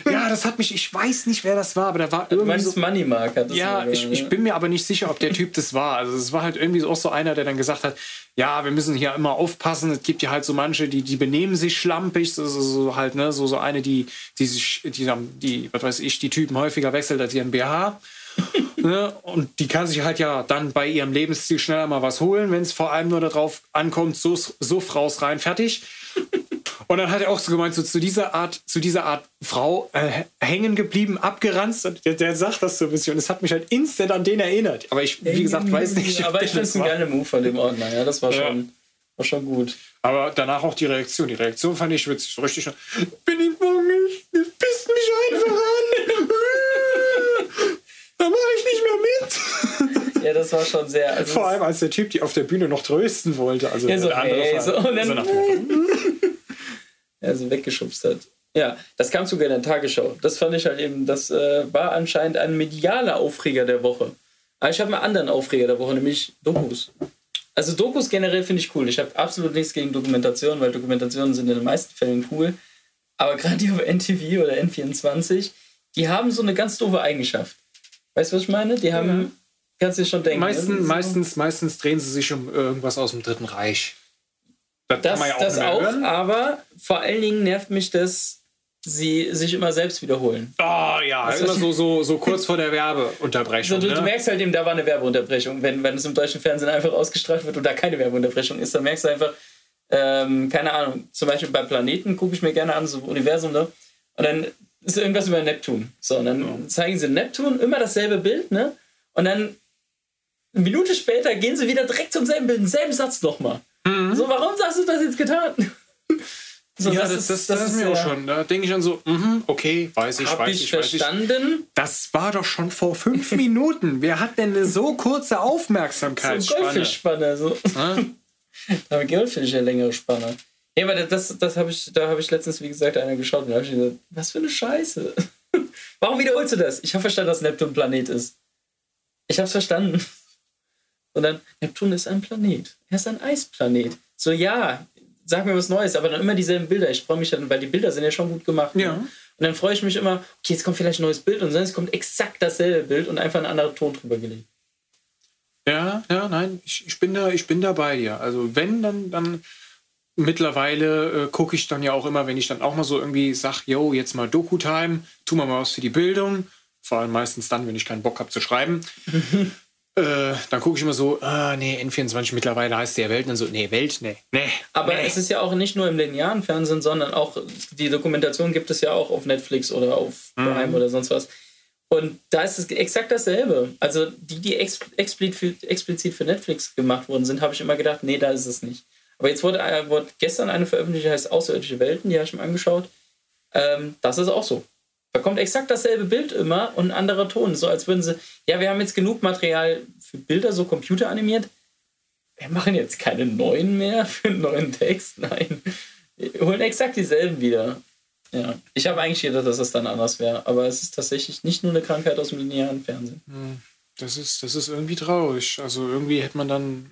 Speaker 2: Ja, das hat mich, ich weiß nicht, wer das war, aber da war
Speaker 1: irgendwie. Du meinst so, Money Mark hat
Speaker 2: das Ja, ich, ich bin mir aber nicht sicher, ob der Typ das war. Also es war halt irgendwie auch so einer, der dann gesagt hat, ja, wir müssen hier immer aufpassen. Es gibt ja halt so manche, die, die benehmen sich schlampig, so, so, so halt, ne, so, so eine, die, die sich, die, die, was weiß ich, die Typen häufiger wechselt als ihren BH. ne? Und die kann sich halt ja dann bei ihrem Lebensstil schneller mal was holen, wenn es vor allem nur darauf ankommt, so, so raus, rein, fertig. Und dann hat er auch so gemeint, so zu dieser Art, zu dieser Art Frau äh, hängen geblieben, abgeranzt. Und der, der, sagt das so ein bisschen. Und es hat mich halt instant an den erinnert. Aber ich, wie gesagt, weiß nicht.
Speaker 1: Aber ich finde es ein geiler Move von dem Ordner. Ja, das war, ja. schon, war schon gut.
Speaker 2: Aber danach auch die Reaktion. Die Reaktion fand ich witzig. So richtig. Bin ich bockig? Das pisst mich einfach an. da mache ich nicht mehr
Speaker 1: mit. Ja, das war schon sehr.
Speaker 2: Also Vor allem als der Typ, die auf der Bühne noch trösten wollte. Also
Speaker 1: ja, so, hey, so, und dann, so nach ja, so weggeschubst hat. Ja, das kam sogar in der Tagesschau. Das fand ich halt eben, das äh, war anscheinend ein medialer Aufreger der Woche. Aber ich habe einen anderen Aufreger der Woche, nämlich Dokus. Also Dokus generell finde ich cool. Ich habe absolut nichts gegen Dokumentation, weil Dokumentationen sind in den meisten Fällen cool. Aber gerade die auf NTV oder N24, die haben so eine ganz doofe Eigenschaft. Weißt du, was ich meine? Die haben, ja. kannst du dir schon denken.
Speaker 2: Meistens, so. meistens, meistens drehen sie sich um irgendwas aus dem Dritten Reich.
Speaker 1: Das, das, ja auch, das auch aber vor allen Dingen nervt mich, dass sie sich immer selbst wiederholen.
Speaker 2: Oh ja, das immer so, so, so kurz vor der Werbeunterbrechung.
Speaker 1: So,
Speaker 2: du,
Speaker 1: ne? du, merkst halt eben, da war eine Werbeunterbrechung. Wenn, wenn es im deutschen Fernsehen einfach ausgestrahlt wird und da keine Werbeunterbrechung ist, dann merkst du einfach, ähm, keine Ahnung, zum Beispiel bei Planeten gucke ich mir gerne an, so Universum, ne? Und dann ist irgendwas über Neptun. So, und dann ja. zeigen sie Neptun, immer dasselbe Bild, ne? Und dann eine Minute später gehen sie wieder direkt zum selben Bild, denselben Satz nochmal. Mhm. So, warum hast du das jetzt getan?
Speaker 2: So, ja, das, das, das, das ist mir auch schon. Da denke ich dann so, mh, okay, weiß ich, weiß ich,
Speaker 1: ich verstanden.
Speaker 2: Ich. Das war doch schon vor fünf Minuten. Wer hat denn eine so kurze Aufmerksamkeitsspanne?
Speaker 1: So Spanne, so. Aber Gold finde ich eine längere Spanne. Ja, aber das, das habe ich, da habe ich letztens, wie gesagt, einer geschaut und da habe ich gesagt, was für eine Scheiße. Warum wiederholst du das? Ich habe verstanden, dass Neptun ein Planet ist. Ich habe es verstanden. Und dann, Neptun ist ein Planet. Er ist ein Eisplanet. So, ja, sag mir was Neues, aber dann immer dieselben Bilder. Ich freue mich dann, weil die Bilder sind ja schon gut gemacht.
Speaker 2: Ja.
Speaker 1: Ne? Und dann freue ich mich immer, okay, jetzt kommt vielleicht ein neues Bild und sonst kommt exakt dasselbe Bild und einfach ein anderer Ton drüber gelegt.
Speaker 2: Ja, ja, nein, ich, ich, bin da, ich bin da bei dir. Also wenn, dann, dann mittlerweile äh, gucke ich dann ja auch immer, wenn ich dann auch mal so irgendwie sage, yo, jetzt mal Doku-Time, tu mal was für die Bildung. Vor allem meistens dann, wenn ich keinen Bock habe zu schreiben. Äh, dann gucke ich immer so, ah, nee, N24 mittlerweile heißt der Welt. Und dann so, nee, Welt, nee, nee.
Speaker 1: Aber
Speaker 2: nee.
Speaker 1: es ist ja auch nicht nur im linearen Fernsehen, sondern auch die Dokumentation gibt es ja auch auf Netflix oder auf mhm. Prime mhm. oder sonst was. Und da ist es exakt dasselbe. Also die, die explizit für, explizit für Netflix gemacht worden sind, habe ich immer gedacht, nee, da ist es nicht. Aber jetzt wurde, äh, wurde gestern eine veröffentlicht, die heißt Außerirdische Welten, die habe ich mir angeschaut. Ähm, das ist auch so. Da kommt exakt dasselbe Bild immer und ein anderer Ton. So als würden sie, ja, wir haben jetzt genug Material für Bilder, so computeranimiert. Wir machen jetzt keine neuen mehr für einen neuen Text. Nein. Wir holen exakt dieselben wieder. Ja, ich habe eigentlich gedacht, dass es dann anders wäre, aber es ist tatsächlich nicht nur eine Krankheit aus dem linearen Fernsehen.
Speaker 2: Hm, das ist, das ist irgendwie traurig. Also irgendwie hätte man dann,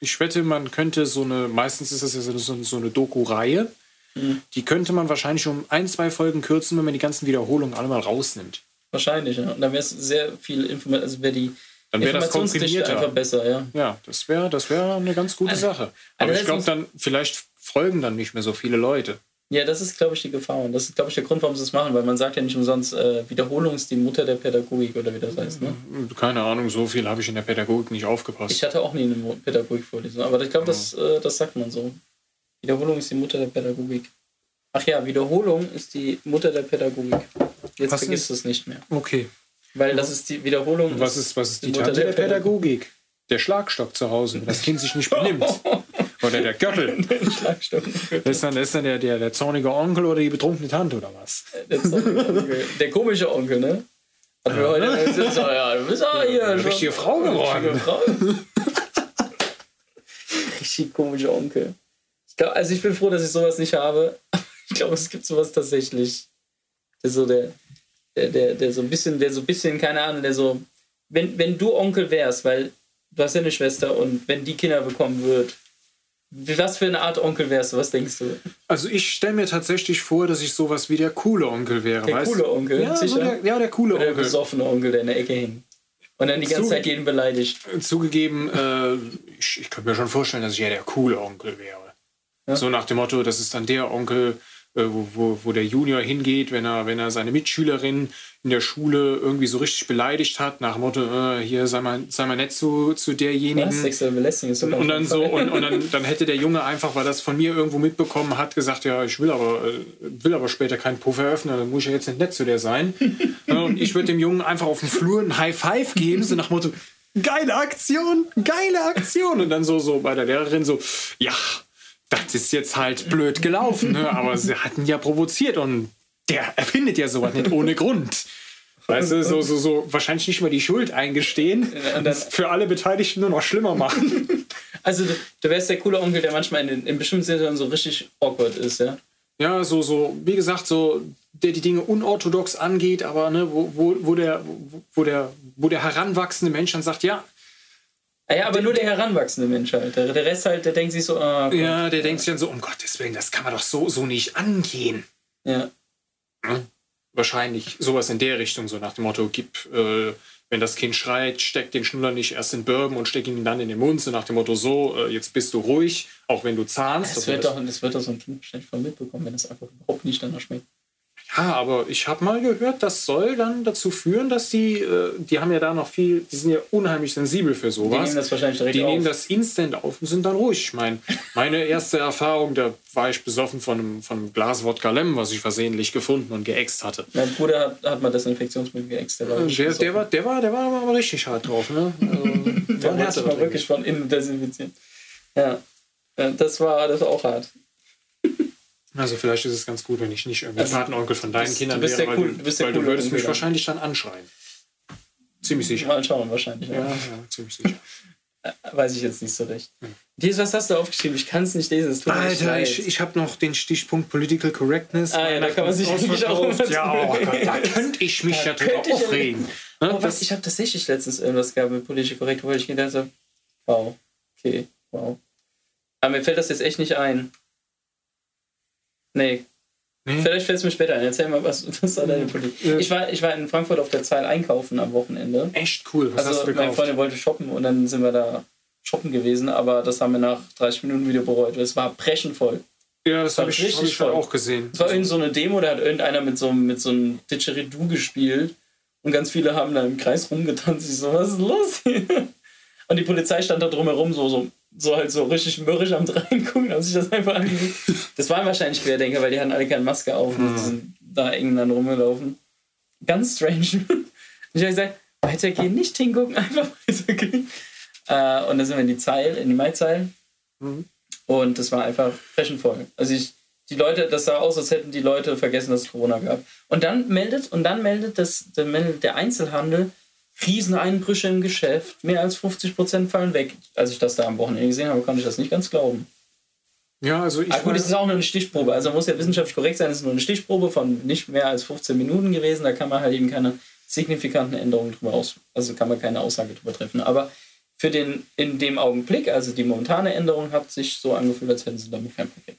Speaker 2: ich wette, man könnte so eine, meistens ist das ja so, so eine Doku-Reihe, mhm. die könnte man wahrscheinlich um ein, zwei Folgen kürzen, wenn man die ganzen Wiederholungen alle mal rausnimmt.
Speaker 1: Wahrscheinlich, ja. Und dann wäre es sehr viel Information, also wäre die
Speaker 2: dann wäre das komprimierter.
Speaker 1: einfach besser, ja.
Speaker 2: Ja, das wäre das wär eine ganz gute also, Sache. Aber also ich glaube dann, vielleicht folgen dann nicht mehr so viele Leute.
Speaker 1: Ja, das ist, glaube ich, die Gefahr. Und das ist, glaube ich, der Grund, warum sie es machen, weil man sagt ja nicht umsonst, äh, Wiederholung ist die Mutter der Pädagogik oder wie das heißt. Ne?
Speaker 2: Keine Ahnung, so viel habe ich in der Pädagogik nicht aufgepasst.
Speaker 1: Ich hatte auch nie eine Pädagogikvorlesung, aber ich glaube, das, äh, das sagt man so. Wiederholung ist die Mutter der Pädagogik. Ach ja, Wiederholung ist die Mutter der Pädagogik. Jetzt was vergisst du es nicht mehr.
Speaker 2: Okay.
Speaker 1: Weil das ist die Wiederholung.
Speaker 2: Und was ist, was ist die, die Mutter der, der Pädagogik? Pädagogik? Der Schlagstock zu Hause, wenn das Kind sich nicht benimmt. Oder der Gürtel. Das ist dann, ist dann der, der, der zornige Onkel oder die betrunkene Tante oder was?
Speaker 1: Der zornige Onkel. Der komische Onkel, ne?
Speaker 2: ja. wir heute so, ja, du bist auch hier. Eine richtige Frau geworden. Richtige Frau.
Speaker 1: Richtig komischer Onkel. Glaub, also ich bin froh, dass ich sowas nicht habe. Ich glaube, es gibt sowas tatsächlich. Der so der, der, der, der so ein bisschen, der so ein bisschen, keine Ahnung, der so, wenn, wenn du Onkel wärst, weil du hast ja eine Schwester und wenn die Kinder bekommen wird, was für eine Art Onkel wärst du? Was denkst du?
Speaker 2: Also ich stelle mir tatsächlich vor, dass ich sowas wie der coole Onkel wäre.
Speaker 1: Der
Speaker 2: weißt?
Speaker 1: coole Onkel,
Speaker 2: ja, sicher? So der, ja, der coole
Speaker 1: Oder
Speaker 2: Onkel.
Speaker 1: Der besoffene Onkel, der in der Ecke hängt. Und dann die ganze Zuge Zeit jeden beleidigt.
Speaker 2: Zugegeben, äh, ich, ich könnte mir schon vorstellen, dass ich ja der coole Onkel wäre. Ja? So nach dem Motto, das ist dann der Onkel, äh, wo, wo, wo der Junior hingeht, wenn er, wenn er seine Mitschülerin in der Schule irgendwie so richtig beleidigt hat, nach dem Motto, äh, hier sei mal, sei mal nett zu, zu derjenigen. Was?
Speaker 1: Sexuelle Belästigung ist
Speaker 2: Und dann so, und, und dann, dann hätte der Junge einfach, weil das von mir irgendwo mitbekommen hat, gesagt, ja, ich will aber, äh, will aber später keinen Puff eröffnen, dann muss ich ja jetzt nicht nett zu der sein. und ich würde dem Jungen einfach auf dem Flur ein High Five geben, so nach dem Motto, geile Aktion, geile Aktion. Und dann so, so bei der Lehrerin so, ja, das ist jetzt halt blöd gelaufen, ne? aber sie hatten ja provoziert und der erfindet ja sowas nicht ohne Grund. Weißt du, so, so, so wahrscheinlich nicht mal die Schuld eingestehen und dann für alle Beteiligten nur noch schlimmer machen.
Speaker 1: Also du, du wärst der coole Onkel, der manchmal in, in bestimmten Situationen so richtig awkward ist, ja?
Speaker 2: Ja, so, so, wie gesagt, so, der die Dinge unorthodox angeht, aber ne, wo, wo, wo, der, wo, der, wo der heranwachsende Mensch dann sagt, ja,
Speaker 1: ja, aber nur der heranwachsende Mensch halt. Der, Rest halt, der denkt sich so,
Speaker 2: ah, Ja, der denkt sich dann so, um Gottes Willen, das kann man doch so, so nicht angehen.
Speaker 1: Ja.
Speaker 2: Hm? Wahrscheinlich sowas in der Richtung, so nach dem Motto, gib, äh, wenn das Kind schreit, steck den Schnuller nicht erst in Bourbon und steck ihn dann in den Mund, so nach dem Motto, so, äh, jetzt bist du ruhig, auch wenn du zahnst.
Speaker 1: Das, wird, doch, das wird doch so ein Kind wahrscheinlich voll mitbekommen, wenn es einfach überhaupt nicht danach schmeckt.
Speaker 2: Ja, aber ich habe mal gehört, das soll dann dazu führen, dass die, äh, die haben ja da noch viel, die sind ja unheimlich sensibel für sowas. Die
Speaker 1: nehmen das wahrscheinlich direkt
Speaker 2: Die
Speaker 1: auf.
Speaker 2: nehmen das instant auf und sind dann ruhig. Ich meine, meine erste Erfahrung, da war ich besoffen von einem, von einem Glas Wodka Lem, was ich versehentlich gefunden und geäxt hatte.
Speaker 1: Mein Bruder hat, hat mal Desinfektionsmittel geäxt. Der war,
Speaker 2: der, der, war, der, war, der war aber richtig hart drauf. Ne?
Speaker 1: Also, der hat sich mal wirklich von innen desinfiziert. Ja, das war, das war auch hart.
Speaker 2: Also vielleicht ist es ganz gut, wenn ich nicht irgendwie also, Patenonkel von deinen
Speaker 1: bist,
Speaker 2: Kindern
Speaker 1: wäre, weil,
Speaker 2: cool, du, weil du würdest mich wahrscheinlich dann anschreien. Ziemlich sicher.
Speaker 1: Mal schauen, wahrscheinlich.
Speaker 2: Ja, ja, ja ziemlich sicher.
Speaker 1: Äh, weiß ich jetzt nicht so recht. Hm. Dies, was hast du aufgeschrieben? Ich kann es nicht lesen. Es
Speaker 2: Alter, ich, ich habe noch den Stichpunkt Political Correctness.
Speaker 1: Ah, ja, da kann man sich nicht auch
Speaker 2: Ja, oh Gott, da könnte ich mich ja drüber aufregen.
Speaker 1: Ne, oh, was, ich habe tatsächlich letztens irgendwas gehabt mit Political Correct, wo ich gedacht habe, wow, okay, wow. Aber mir fällt das jetzt echt nicht ein. Nee, Nee. Vielleicht fällt es mir später ein. Erzähl mal, was, was war deine Politik? Ja. Ich, war, ich war in Frankfurt auf der Zeil einkaufen am Wochenende.
Speaker 2: Echt cool.
Speaker 1: Was also, hast du meine Freundin wollte shoppen und dann sind wir da shoppen gewesen, aber das haben wir nach 30 Minuten wieder bereut. Es war brechend voll.
Speaker 2: Ja, das, das habe ich, hab ich voll. auch gesehen.
Speaker 1: Es war irgend so eine Demo, da hat irgendeiner mit so, mit so einem Didgeridoo gespielt und ganz viele haben da im Kreis rumgetanzt. Ich so, was ist los hier? Und die Polizei stand da drumherum so, so so halt so richtig mürrisch am reingucken, haben sich das einfach angeguckt. Das waren wahrscheinlich Querdenker, weil die hatten alle keine Maske auf und mhm. sind da eng dann rumgelaufen. Ganz strange. ich habe gesagt, weitergehen, nicht hingucken, einfach weitergehen. Äh, und dann sind wir in die Zeil, in die Maizeil. Mhm. Und das war einfach fashionvoll. Also ich, die Leute, das sah aus, als hätten die Leute vergessen, dass es Corona gab. Und dann meldet, und dann meldet das, dann meldet der Einzelhandel, Rieseneinbrüche im Geschäft, mehr als 50 Prozent fallen weg. Als ich das da am Wochenende gesehen habe, konnte ich das nicht ganz glauben.
Speaker 2: Ja, also ich.
Speaker 1: Ah, gut, es ist auch nur eine Stichprobe. Also muss ja wissenschaftlich korrekt sein, es ist nur eine Stichprobe von nicht mehr als 15 Minuten gewesen. Da kann man halt eben keine signifikanten Änderungen drüber aus. Also kann man keine Aussage drüber treffen. Aber für den in dem Augenblick, also die momentane Änderung, hat sich so angefühlt, als hätten sie damit kein Problem.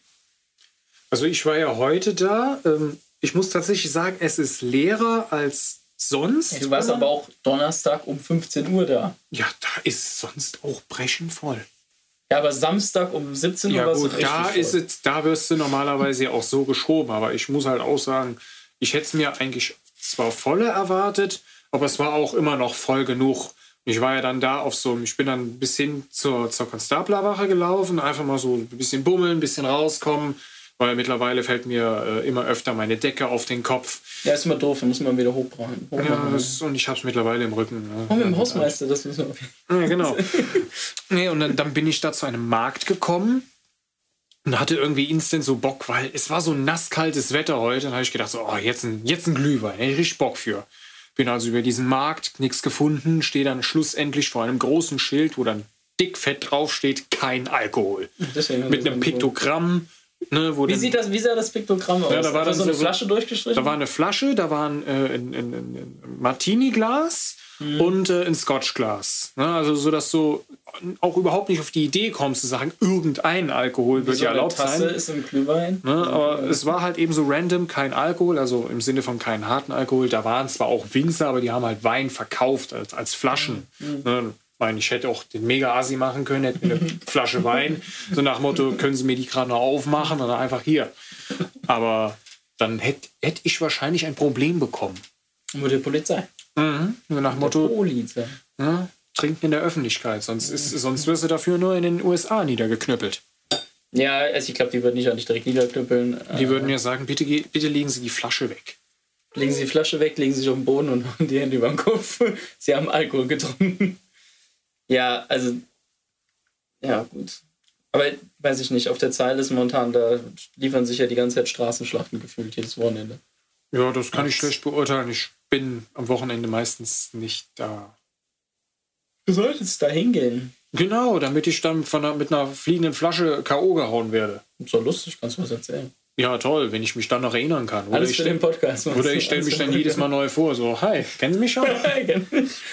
Speaker 2: Also ich war ja heute da. Ähm, ich muss tatsächlich sagen, es ist leerer als sonst.
Speaker 1: Du warst aber auch Donnerstag um 15 Uhr da.
Speaker 2: Ja, da ist sonst auch brechend voll.
Speaker 1: Ja, aber Samstag um 17 Uhr
Speaker 2: Ja gut,
Speaker 1: richtig
Speaker 2: da
Speaker 1: voll.
Speaker 2: ist es, da wirst du normalerweise ja auch so geschoben. Aber ich muss halt auch sagen, ich hätte es mir eigentlich zwar voller erwartet, aber es war auch immer noch voll genug. Ich war ja dann da auf so, ich bin dann bis hin zur, zur Konstablerwache gelaufen, einfach mal so ein bisschen bummeln, ein bisschen rauskommen, weil mittlerweile fällt mir äh, immer öfter meine Decke auf den Kopf.
Speaker 1: Ja, ist immer doof, da muss man wieder hochbrachen.
Speaker 2: Ja, das, und ich habe es mittlerweile im Rücken. Ne?
Speaker 1: Oh, mit dem Hausmeister, das müssen wir.
Speaker 2: Ja, genau. nee, und dann, dann bin ich da zu einem Markt gekommen und hatte irgendwie instant so Bock, weil es war so nasskaltes Wetter heute. Dann habe ich gedacht, so, oh, jetzt ein, jetzt ein Glühwein, hätte ich richtig Bock für. Bin also über diesen Markt, nichts gefunden, stehe dann schlussendlich vor einem großen Schild, wo dann dick fett draufsteht, kein Alkohol. Mit einem Piktogramm. Ne,
Speaker 1: Wie,
Speaker 2: dann-
Speaker 1: sieht das, wie sah das Piktogramm aus?
Speaker 2: Ja, da war dann
Speaker 1: so eine
Speaker 2: so-
Speaker 1: Flasche durchgestrichen?
Speaker 2: Da war eine Flasche, da war ein, äh, ein, ein, ein Martini-Glas und äh, ein Scotch-Glas. Ne? Also so, dass du auch überhaupt nicht auf die Idee kommst zu sagen, irgendein Alkohol wird
Speaker 1: so
Speaker 2: ja erlaubt
Speaker 1: Tasse
Speaker 2: sein.
Speaker 1: ist im Glühwein.
Speaker 2: Ne? Aber es war halt eben so random, kein Alkohol, also im Sinne von keinen harten Alkohol. Da waren zwar auch Winzer, aber die haben halt Wein verkauft als, als Flaschen. Ne? Ich meine, ich hätte auch den Mega-Asi machen können, hätte mir eine Flasche Wein, so nach Motto, können Sie mir die gerade noch aufmachen oder einfach hier. Aber dann hätte hätt ich wahrscheinlich ein Problem bekommen.
Speaker 1: Mit der Polizei.
Speaker 2: Mhm. So nach dem Motto,
Speaker 1: Polizei.
Speaker 2: ne? trinken in der Öffentlichkeit, sonst, ist, sonst wirst du dafür nur in den USA niedergeknüppelt.
Speaker 1: Ja, also ich glaube, die würden nicht auch nicht direkt niederknüppeln.
Speaker 2: Die
Speaker 1: Äh,
Speaker 2: würden ja sagen, bitte, bitte legen Sie die Flasche weg.
Speaker 1: Legen Sie die Flasche weg, legen Sie sich auf den Boden und machen die Hände über den Kopf. Sie haben Alkohol getrunken. Ja, also. Ja, gut. Aber weiß ich nicht, auf der Zeile ist momentan, da liefern sich ja die ganze Zeit Straßenschlachten gefühlt jedes Wochenende.
Speaker 2: Ja, das kann ich schlecht beurteilen. Ich bin am Wochenende meistens nicht da.
Speaker 1: Du solltest da hingehen.
Speaker 2: Genau, damit ich dann von einer, mit einer fliegenden Flasche K.O. gehauen werde.
Speaker 1: So lustig, kannst du was erzählen.
Speaker 2: Ja, toll, wenn ich mich dann noch erinnern kann. Oder
Speaker 1: Alles
Speaker 2: ich,
Speaker 1: für
Speaker 2: stell-
Speaker 1: den Podcast.
Speaker 2: oder ich stelle mich dann jedes Mal neu vor. So, hi, kennen Sie mich schon?
Speaker 1: Podcast.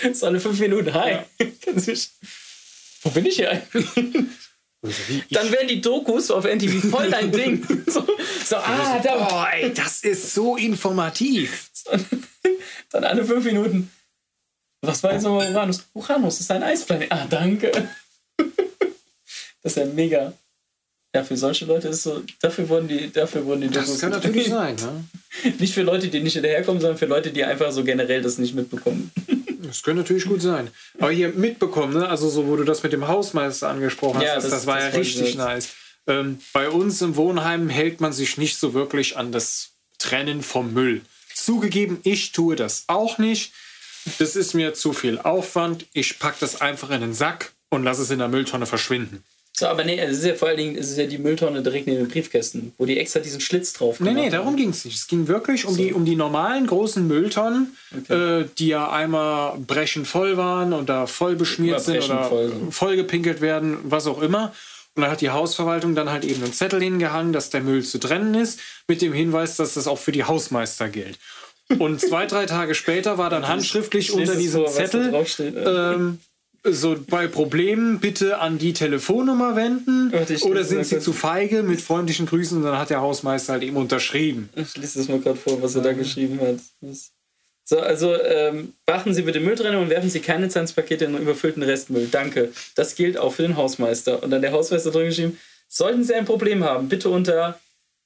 Speaker 1: Das ist alle fünf Minuten. Hi. Kennst du mich? Wo bin ich hier eigentlich?
Speaker 2: Also,
Speaker 1: Dann werden die Dokus auf NTV voll dein Ding. So, so ah, da war.
Speaker 2: Boah, ey, das ist so informativ.
Speaker 1: Dann alle fünf Minuten. Was war jetzt nochmal Uranus? Uranus ist ein Eisplanet. Ah, danke. Das ist ja mega. Ja, für solche Leute ist so, dafür wurden die, dafür wurden die
Speaker 2: Das kann natürlich sein. Ne?
Speaker 1: Nicht für Leute, die nicht hinterherkommen, sondern für Leute, die einfach so generell das nicht mitbekommen.
Speaker 2: Das könnte natürlich gut sein. Aber hier mitbekommen, ne? also so, wo du das mit dem Hausmeister angesprochen hast,
Speaker 1: Ja,
Speaker 2: das,
Speaker 1: das-
Speaker 2: das war
Speaker 1: das
Speaker 2: ja richtig nice. Ähm, bei uns im Wohnheim hält man sich nicht so wirklich an das Trennen vom Müll. Zugegeben, ich tue das auch nicht. Das ist mir zu viel Aufwand. Ich packe das einfach in den Sack und lasse es in der Mülltonne verschwinden.
Speaker 1: So, aber nee, es ist ja vor allen Dingen, es ist ja die Mülltonne direkt neben den Briefkästen, wo die extra diesen Schlitz drauf
Speaker 2: Nee,
Speaker 1: gemacht
Speaker 2: nee,
Speaker 1: haben.
Speaker 2: darum ging es nicht. Es ging wirklich um, die, um die normalen großen Mülltonnen, äh, die ja einmal brechend voll waren und da voll beschmiert sind oder
Speaker 1: voll sind.
Speaker 2: voll gepinkelt werden, was auch immer. Und da hat die Hausverwaltung dann halt eben einen Zettel hingehangen, dass der Müll zu trennen ist, mit dem Hinweis, dass das auch für die Hausmeister gilt. Und zwei, drei Tage später war dann handschriftlich unter
Speaker 1: es
Speaker 2: diesem
Speaker 1: vor,
Speaker 2: Zettel,
Speaker 1: äh.
Speaker 2: ähm, so bei Problemen bitte an die Telefonnummer wenden oder sind sie zu feige mit freundlichen Grüßen und dann hat der Hausmeister halt eben unterschrieben.
Speaker 1: Ich lese das mal gerade vor, was er da geschrieben hat. So, also ähm, beachten Sie bitte Mülltrennung und werfen Sie keine Zahnspakete in den überfüllten Restmüll. Danke. Das gilt auch für den Hausmeister. Und dann der Hausmeister drin geschrieben, sollten Sie ein Problem haben, bitte unter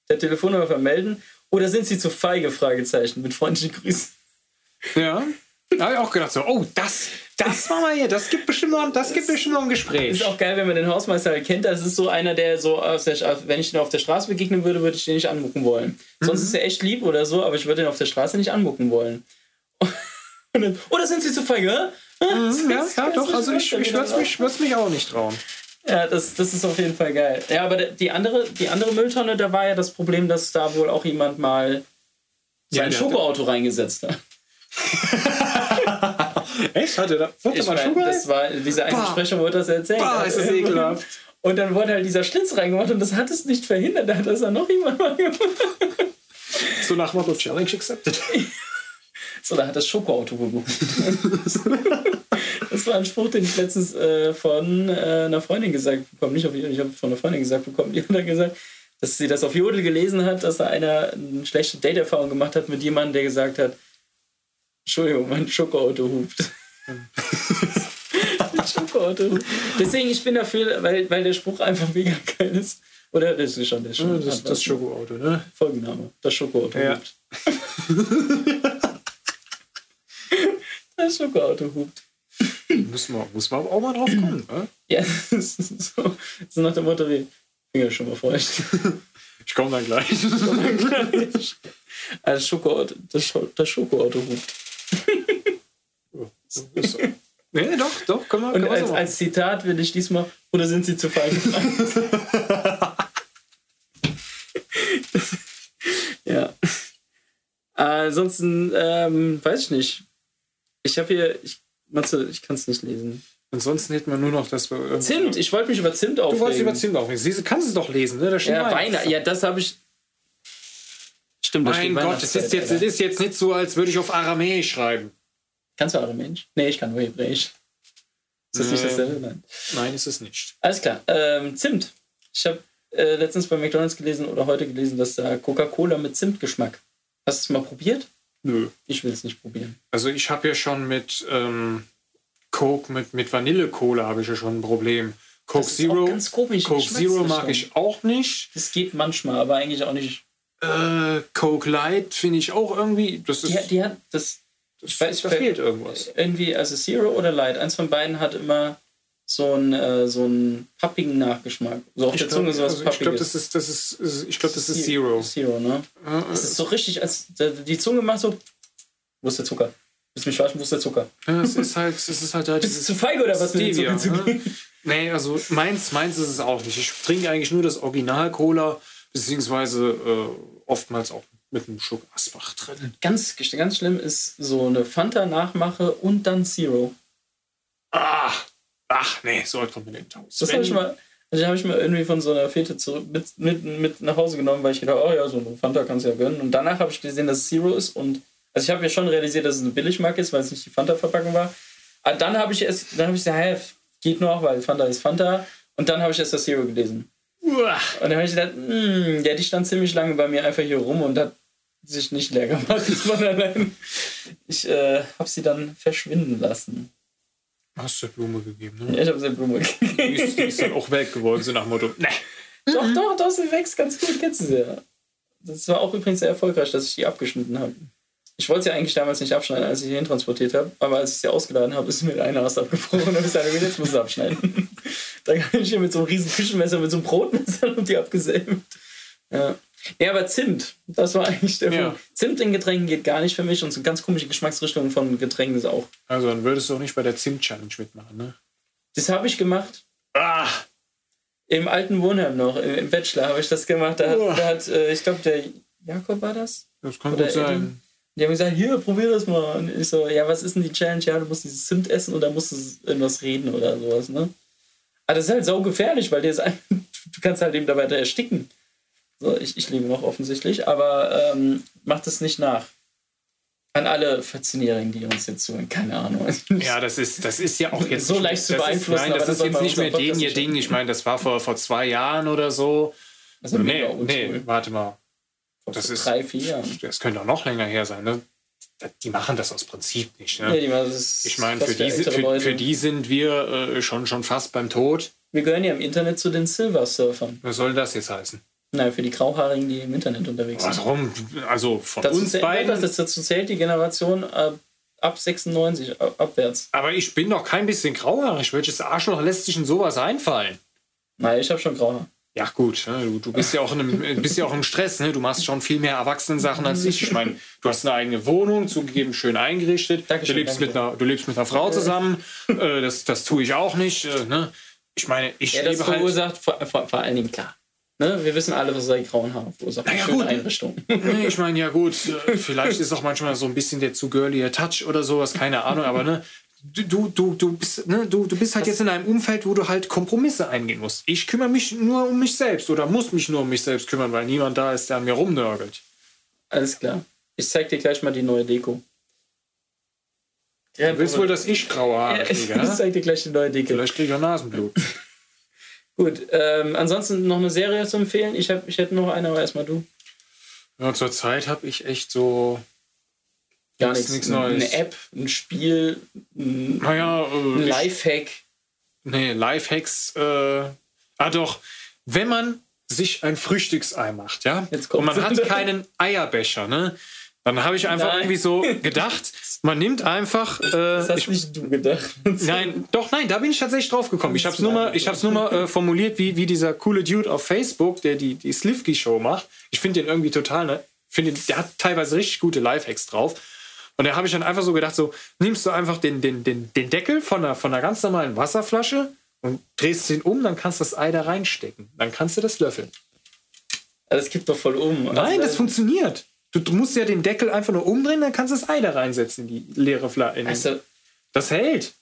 Speaker 1: der Telefonnummer vermelden oder sind Sie zu feige? Fragezeichen mit freundlichen Grüßen.
Speaker 2: Ja. Da habe ich auch gedacht, so, oh, das, das machen wir hier, das gibt bestimmt noch, das gibt bestimmt noch ein Gespräch.
Speaker 1: Ist auch geil, wenn man den Hausmeister kennt. Das ist so einer, der so, der, wenn ich den auf der Straße begegnen würde, würde ich den nicht anmucken wollen. Sonst ist er echt lieb oder so, aber ich würde den auf der Straße nicht anmucken wollen. Dann, oder sind sie zu feige?
Speaker 2: Mhm, ja, ja, doch, also ich, ich würde es mich, würd's mich auch nicht trauen.
Speaker 1: Ja, das, das ist auf jeden Fall geil. Ja, aber die andere, die andere Mülltonne, da war ja das Problem, dass da wohl auch jemand mal
Speaker 2: Ja,
Speaker 1: sein
Speaker 2: der-
Speaker 1: Schokoauto reingesetzt hat.
Speaker 2: Echt? Hatte da, warte
Speaker 1: Ich
Speaker 2: mal,
Speaker 1: mein, das war,
Speaker 2: Bah.
Speaker 1: Sprecher wollte das erzählen.
Speaker 2: Bah, ist das ekelhaft.
Speaker 1: Und dann wurde halt dieser Schlitz reingemacht und das hat es nicht verhindert. Da hat das dann noch jemand mal gemacht.
Speaker 2: So nach Motto Challenge accepted.
Speaker 1: So, da hat das Schokoauto gebucht. das war ein Spruch, den ich letztens äh, von äh, einer Freundin gesagt bekommen. Nicht auf ich habe von einer Freundin gesagt bekommen. Die hat dann gesagt, dass sie das auf Jodel gelesen hat, dass da einer eine schlechte Date-Erfahrung gemacht hat mit jemandem, der gesagt hat, Entschuldigung, mein Schokoauto hupt. Mein Schokoauto. Deswegen, ich bin dafür, weil, weil der Spruch einfach mega geil ist. Oder das ist schon der schon.
Speaker 2: das, das Schokoauto, ne?
Speaker 1: Folgenname. Das Schokoauto
Speaker 2: Ja.
Speaker 1: hupt. Das Schokoauto hupt.
Speaker 2: Muss man, muss man auch mal drauf kommen, ne?
Speaker 1: Ja, das ist so, so nach dem Motto wie Finger schon mal feucht.
Speaker 2: Ich komme dann gleich.
Speaker 1: Also Schokoauto, das, Scho das Schokoauto hupt.
Speaker 2: So. nee, doch, doch, können wir,
Speaker 1: Und
Speaker 2: können
Speaker 1: als,
Speaker 2: so
Speaker 1: als Zitat will ich diesmal, oder sind sie zu fein ja. Ansonsten, ähm, weiß ich nicht. Ich habe hier, ich, Matze, ich kann es nicht lesen.
Speaker 2: Ansonsten hätten wir nur noch, irgendwie-
Speaker 1: Zimt, ich wollte mich über Zimt
Speaker 2: Du
Speaker 1: aufregen.
Speaker 2: wolltest über Zimt aufregen. Du, kannst es doch lesen, ne? Da steht
Speaker 1: Ja. Weihnachten. Ja, das habe ich. Stimmt, da steht
Speaker 2: Mein Gott, es ist, jetzt, es ist jetzt nicht so, als würde ich auf Aramäisch schreiben.
Speaker 1: Kannst du Aramäisch? Nee, ich kann nur Hebräisch. Ist das nicht
Speaker 2: Nee.
Speaker 1: dasselbe? Nein.
Speaker 2: Nein, ist es nicht.
Speaker 1: Alles klar. Ähm, Zimt. Ich habe äh, letztens bei McDonalds gelesen oder heute gelesen, dass da Coca-Cola mit Zimtgeschmack. Hast du es mal probiert?
Speaker 2: Nö.
Speaker 1: Ich will es nicht probieren.
Speaker 2: Also ich habe ja schon mit ähm, Coke, mit, mit Vanille-Cola habe ich ja schon ein Problem. Coke Zero. Coke Zero mag
Speaker 1: Geschmacksrichtung.
Speaker 2: ich auch nicht.
Speaker 1: Das geht manchmal, aber eigentlich auch nicht.
Speaker 2: Äh, Coke Light finde ich auch irgendwie. Das ist.
Speaker 1: Die, die hat das. Ich weiß,
Speaker 2: da fehlt irgendwas.
Speaker 1: Irgendwie, also Zero oder Light. Eins von beiden hat immer so einen, äh, so einen pappigen Nachgeschmack. So auf
Speaker 2: Ich
Speaker 1: der
Speaker 2: glaub-
Speaker 1: Zunge sowas
Speaker 2: also ich glaube,
Speaker 1: Pappiges.
Speaker 2: das ist, das ist, ich glaube, das ist
Speaker 1: Ze-
Speaker 2: Zero.
Speaker 1: Zero, ne?
Speaker 2: Äh,
Speaker 1: Das ist so richtig, als die Zunge macht so. Wo ist der Zucker? Willst du mich verarschen? Wo ist der Zucker?
Speaker 2: Ja, es ist halt, es ist halt, halt
Speaker 1: Bist du zu feige oder was mit
Speaker 2: Stevia,
Speaker 1: Zucker zu
Speaker 2: ne? Nee, also meins, meins ist es auch nicht. Ich trinke eigentlich nur das Original Cola, beziehungsweise äh, oftmals auch mit einem Schluck Asbach drin.
Speaker 1: Ganz, ganz schlimm ist so eine Fanta-Nachmache und dann Zero.
Speaker 2: Ah, ach nee, so weit kommt mir nicht aus.
Speaker 1: Das habe ich mal. Also habe ich mal irgendwie von so einer Fete zurück mit, mit, mit nach Hause genommen, weil ich gedacht, oh ja, so eine Fanta kannst du ja gönnen. Und danach habe ich gesehen, dass es Zero ist. Und also ich habe ja schon realisiert, dass es eine Billigmarke ist, weil es nicht die Fanta-Verpackung war. Aber dann habe ich es, dann habe ich gesagt, hä, geht noch, weil Fanta ist Fanta. Und dann habe ich erst das Zero gelesen.
Speaker 2: Uah.
Speaker 1: Und dann habe ich gedacht, hm, ja, die stand ziemlich lange bei mir einfach hier rum und hat sich nicht leer gemacht von allein. Ich äh, habe sie dann verschwinden lassen.
Speaker 2: Hast du der Blume gegeben, ne?
Speaker 1: Ja, ich habe sie Blume gegeben.
Speaker 2: Die ist, die ist dann auch welk geworden, so nach dem Motto. Nee.
Speaker 1: Doch, doch, doch, sie wächst ganz gut, kennst du sie ja. Das war auch übrigens sehr erfolgreich, dass ich die abgeschnitten habe. Ich wollte sie eigentlich damals nicht abschneiden, als ich sie hintransportiert habe, aber als ich sie ausgeladen habe, ist mir der eine Ast abgebrochen und habe gesagt, okay, jetzt muss ich abschneiden. da kann ich hier mit so einem riesen Küchenmesser, mit so einem Brotmesser und die abgesäbt. Ja. Ja, aber Zimt, das war eigentlich der
Speaker 2: Ja.
Speaker 1: Punkt. Zimt in Getränken geht gar nicht für mich und so ganz komische Geschmacksrichtungen von Getränken ist auch.
Speaker 2: Also dann würdest du auch nicht bei der Zimt-Challenge mitmachen, ne?
Speaker 1: Das habe ich gemacht.
Speaker 2: Ah!
Speaker 1: Im alten Wohnheim noch, im Bachelor habe ich das gemacht. Da hat, da hat äh, ich glaube, der Jakob war das.
Speaker 2: Das kann
Speaker 1: Oder
Speaker 2: gut sein.
Speaker 1: Eddie. Die haben gesagt, hier, probier das mal. Und ich so, ja, was ist denn die Challenge? Ja, du musst dieses Zimt essen oder musst du irgendwas reden oder sowas, ne? Aber das ist halt sau gefährlich, weil dir ist ein, du kannst halt eben dabei ersticken. So, ich, ich lebe noch offensichtlich, aber ähm, macht es nicht nach. An alle 14-Jährigen, die uns jetzt zuhören, keine Ahnung.
Speaker 2: Ja, das ist, das ist ja auch jetzt
Speaker 1: So leicht zu beeinflussen,
Speaker 2: Ist, nein, das
Speaker 1: das
Speaker 2: ist jetzt nicht mehr den ihr Ding. Ich meine, das war vor, vor zwei Jahren oder so.
Speaker 1: Ist
Speaker 2: nee, nee, warte mal.
Speaker 1: Vor
Speaker 2: das
Speaker 1: so
Speaker 2: ist-
Speaker 1: drei, vier Jahren.
Speaker 2: Das könnte auch noch länger her sein. Ne? Die machen das aus Prinzip nicht.
Speaker 1: Ja,
Speaker 2: Ne?
Speaker 1: die, das ist
Speaker 2: Ich meine, für, die, für, für die sind wir äh, schon, schon fast beim Tod.
Speaker 1: Wir gehören ja im Internet zu den Silver Surfern.
Speaker 2: Was soll das jetzt heißen?
Speaker 1: Nein, für die Grauhaarigen, die im Internet unterwegs sind.
Speaker 2: Warum? Also von
Speaker 1: Dazu,
Speaker 2: uns
Speaker 1: zählt,
Speaker 2: beiden.
Speaker 1: das, dazu zählt die Generation ab, ab 96 ab, abwärts.
Speaker 2: Aber ich bin doch kein bisschen grauhaarig. Welches Arschloch lässt sich in sowas einfallen?
Speaker 1: Nein, ich habe schon Grauhaar.
Speaker 2: Ja, gut, ne, du, du bist ja auch in einem, bist ja auch im Stress, ne? Du machst schon viel mehr Erwachsenen-Sachen als ich. Ich meine, du hast eine eigene Wohnung, zugegeben schön eingerichtet.
Speaker 1: Dankeschön,
Speaker 2: du, lebst mit
Speaker 1: danke.
Speaker 2: einer, du lebst mit einer Frau zusammen. Äh, das, das tue ich auch nicht. Äh, ne? Ich meine, ich
Speaker 1: Ja, das
Speaker 2: lebe halt.
Speaker 1: verursacht vor, vor, vor allen Dingen klar. Ne? Wir wissen alle, was seine grauen Haare verursacht.
Speaker 2: Na ja,
Speaker 1: Schöne
Speaker 2: gut.
Speaker 1: Einrichtung.
Speaker 2: Nee, ich meine, ja gut, äh, vielleicht ist auch manchmal so ein bisschen der zu girly Touch oder sowas, keine Ahnung, aber ne, du, du, du, bist, ne, du, du bist halt jetzt in einem Umfeld, wo du halt Kompromisse eingehen musst. Ich kümmere mich nur um mich selbst oder muss mich nur um mich selbst kümmern, weil niemand da ist, der an mir rumnörgelt.
Speaker 1: Alles klar. Ich zeig dir gleich mal die neue Deko.
Speaker 2: Du willst wohl, dass ich graue Haare kriege,
Speaker 1: Ich
Speaker 2: ne?
Speaker 1: zeig dir gleich die neue Deko.
Speaker 2: Vielleicht kriege ich auch Nasenblut.
Speaker 1: Gut, ähm, ansonsten noch eine Serie zu empfehlen. Ich, hab, ich hätte noch eine, aber erstmal du.
Speaker 2: Ja, zur Zeit habe ich echt so
Speaker 1: Gar
Speaker 2: Nichts-
Speaker 1: nichts.
Speaker 2: Neues.
Speaker 1: Eine App, ein Spiel, ein,
Speaker 2: Naja,
Speaker 1: ein
Speaker 2: äh, ich,
Speaker 1: Lifehack.
Speaker 2: nee, Lifehacks. Äh, ah doch, wenn man sich ein Frühstücksei macht, ja,
Speaker 1: Jetzt
Speaker 2: und man hat keinen Eierbecher, ne, dann habe ich einfach
Speaker 1: Nein.
Speaker 2: irgendwie so gedacht, man nimmt einfach. Äh,
Speaker 1: Das hast
Speaker 2: ich,
Speaker 1: nicht du gedacht.
Speaker 2: Nein, doch, nein, da bin ich tatsächlich drauf gekommen. Ich habe es nur mal, ich hab's nur mal äh, formuliert, wie, wie dieser coole Dude auf Facebook, der die, die Slivki-Show macht. Ich finde den irgendwie total, ne? Finde, der hat teilweise richtig gute Lifehacks drauf. Und da habe ich dann einfach so gedacht, so, nimmst du einfach den, den, den, den Deckel von einer, von einer ganz normalen Wasserflasche und drehst den um, dann kannst du das Ei da reinstecken. Dann kannst du das löffeln.
Speaker 1: Das kippt doch voll um.
Speaker 2: Nein,
Speaker 1: also,
Speaker 2: das funktioniert. Du, du musst ja den Deckel einfach nur umdrehen, dann kannst du das Ei da reinsetzen, die leere Flasche.
Speaker 1: Also,
Speaker 2: Das hält.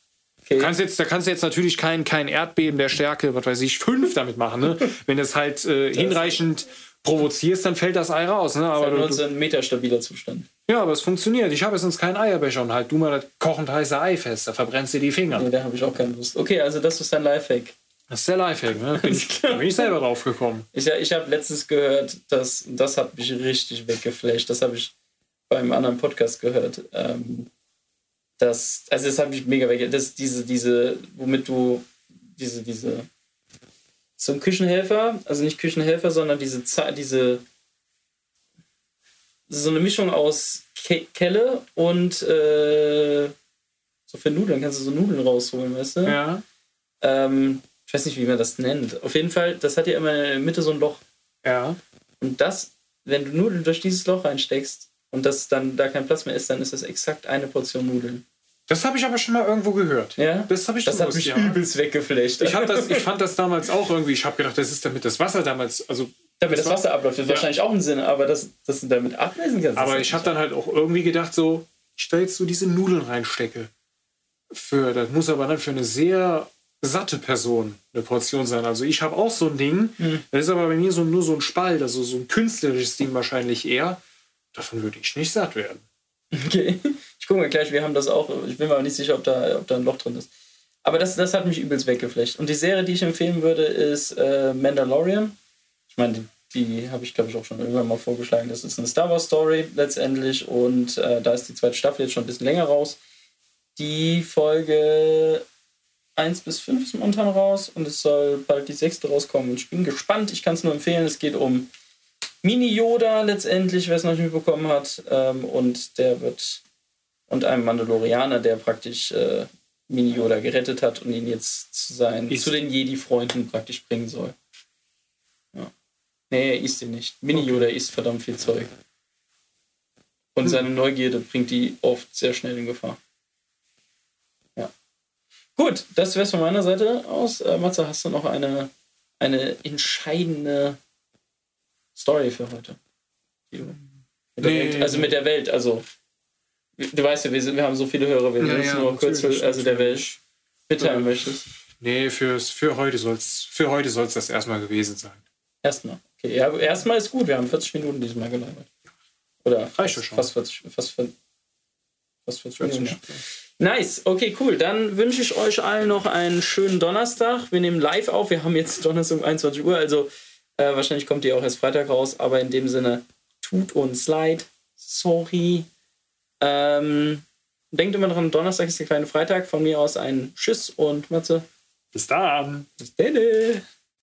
Speaker 1: okay.
Speaker 2: Kannst jetzt, da kannst du jetzt natürlich kein, kein Erdbeben der Stärke, was weiß ich, fünf damit machen. Ne? Wenn du es halt äh, hinreichend provozierst, dann fällt das Ei raus. Ne? Aber
Speaker 1: nur
Speaker 2: du,
Speaker 1: so
Speaker 2: du,
Speaker 1: ein metastabiler Zustand.
Speaker 2: ja, aber es funktioniert. Ich habe jetzt sonst keinen Eierbecher und halt du mal das kochend heiße Ei fest, da verbrennst du die Finger.
Speaker 1: Nee, da habe ich auch keine Lust. Okay, also das ist dein Lifehack.
Speaker 2: Das ist der Lifehack, ne? Bin ich, da bin ich selber drauf gekommen.
Speaker 1: Ich, ich habe letztens gehört, dass das hat mich richtig weggeflasht. Das habe ich beim anderen Podcast gehört. Ähm, das, also das hat mich mega weggeflasht. Das diese, diese, womit du diese, diese ein Küchenhelfer, also nicht Küchenhelfer, sondern diese, diese so eine Mischung aus Ke Kelle und äh, so für Nudeln kannst du so Nudeln rausholen, weißt du?
Speaker 2: Ja.
Speaker 1: Ähm, ich weiß nicht, wie man das nennt. Auf jeden Fall, das hat ja immer in der Mitte so ein Loch.
Speaker 2: Ja.
Speaker 1: Und das, wenn du Nudeln durch dieses Loch reinsteckst und das dann da kein Platz mehr ist, dann ist das exakt eine Portion Nudeln.
Speaker 2: Das habe ich aber schon mal irgendwo gehört.
Speaker 1: Ja?
Speaker 2: Das habe ich
Speaker 1: Das hat mich
Speaker 2: ja.
Speaker 1: übelst weggeflasht.
Speaker 2: Ich, das, ich fand das damals auch irgendwie, ich habe gedacht, das ist damit das Wasser damals, also
Speaker 1: damit das
Speaker 2: das
Speaker 1: Wasser abläuft, das ist
Speaker 2: Ja.
Speaker 1: wahrscheinlich auch ein Sinn, aber das, das du damit ablesen kannst.
Speaker 2: Aber ich habe dann halt auch irgendwie gedacht, so, ich jetzt so diese Nudeln reinstecke. Für, das muss aber dann für eine sehr satte Person eine Portion sein. Also ich habe auch so ein Ding,
Speaker 1: Hm.
Speaker 2: das ist aber bei mir so, nur so ein Spalt, also so ein künstlerisches Ding wahrscheinlich eher. Davon würde ich nicht satt werden.
Speaker 1: Okay. Ich gucke mal gleich, wir haben das auch. Ich bin mir aber nicht sicher, ob da, ob da ein Loch drin ist. Aber das, das hat mich übelst weggeflecht. Und die Serie, die ich empfehlen würde, ist äh, Mandalorian. Ich meine, die, die habe ich, glaube ich, auch schon irgendwann mal vorgeschlagen. Das ist eine Star Wars Story letztendlich. Und äh, da ist die zweite Staffel jetzt schon ein bisschen länger raus. Die Folge 1 bis 5 ist momentan raus und es soll bald die sechste rauskommen. Und ich bin gespannt. Ich kann es nur empfehlen. Es geht um Mini-Yoda letztendlich, wer es noch nicht mitbekommen hat. Ähm, und der wird. Und einem Mandalorianer, der praktisch äh, Mini-Yoda gerettet hat und ihn jetzt zu, sein,
Speaker 2: Ist-
Speaker 1: zu den Jedi-Freunden praktisch bringen soll. Ja. Nee, er isst ihn nicht. Mini-Yoda isst verdammt viel Zeug. Und
Speaker 2: Hm.
Speaker 1: seine Neugierde bringt die oft sehr schnell in Gefahr. Gut, das wäre es von meiner Seite aus. Äh, Matze, hast du noch eine, eine entscheidende Story für heute? Mit
Speaker 2: Nee.
Speaker 1: Welt, also mit der Welt, also du weißt ja, wir, sind, wir haben so viele Hörer, wir müssen
Speaker 2: ja,
Speaker 1: nur kurz also der Welt mitteilen
Speaker 2: Ja.
Speaker 1: möchtest.
Speaker 2: Nee, fürs, für heute soll es für heute soll's das erstmal gewesen sein.
Speaker 1: Erstmal. Okay, ja, erstmal ist gut, wir haben 40 Minuten diesmal gelabert. Oder
Speaker 2: Reicht ja schon.
Speaker 1: fast 40, fast, fast 40 Minuten.
Speaker 2: 40.
Speaker 1: Ja. Nice, okay, cool. Dann wünsche ich euch allen noch einen schönen Donnerstag. Wir nehmen live auf. Wir haben jetzt Donnerstag um 21 Uhr, also äh, wahrscheinlich kommt die auch erst Freitag raus, aber in dem Sinne, tut uns leid. Sorry. Ähm, denkt immer dran, Donnerstag ist der kleine Freitag. Von mir aus ein Tschüss und Matze.
Speaker 2: Bis dann.
Speaker 1: Bis dann.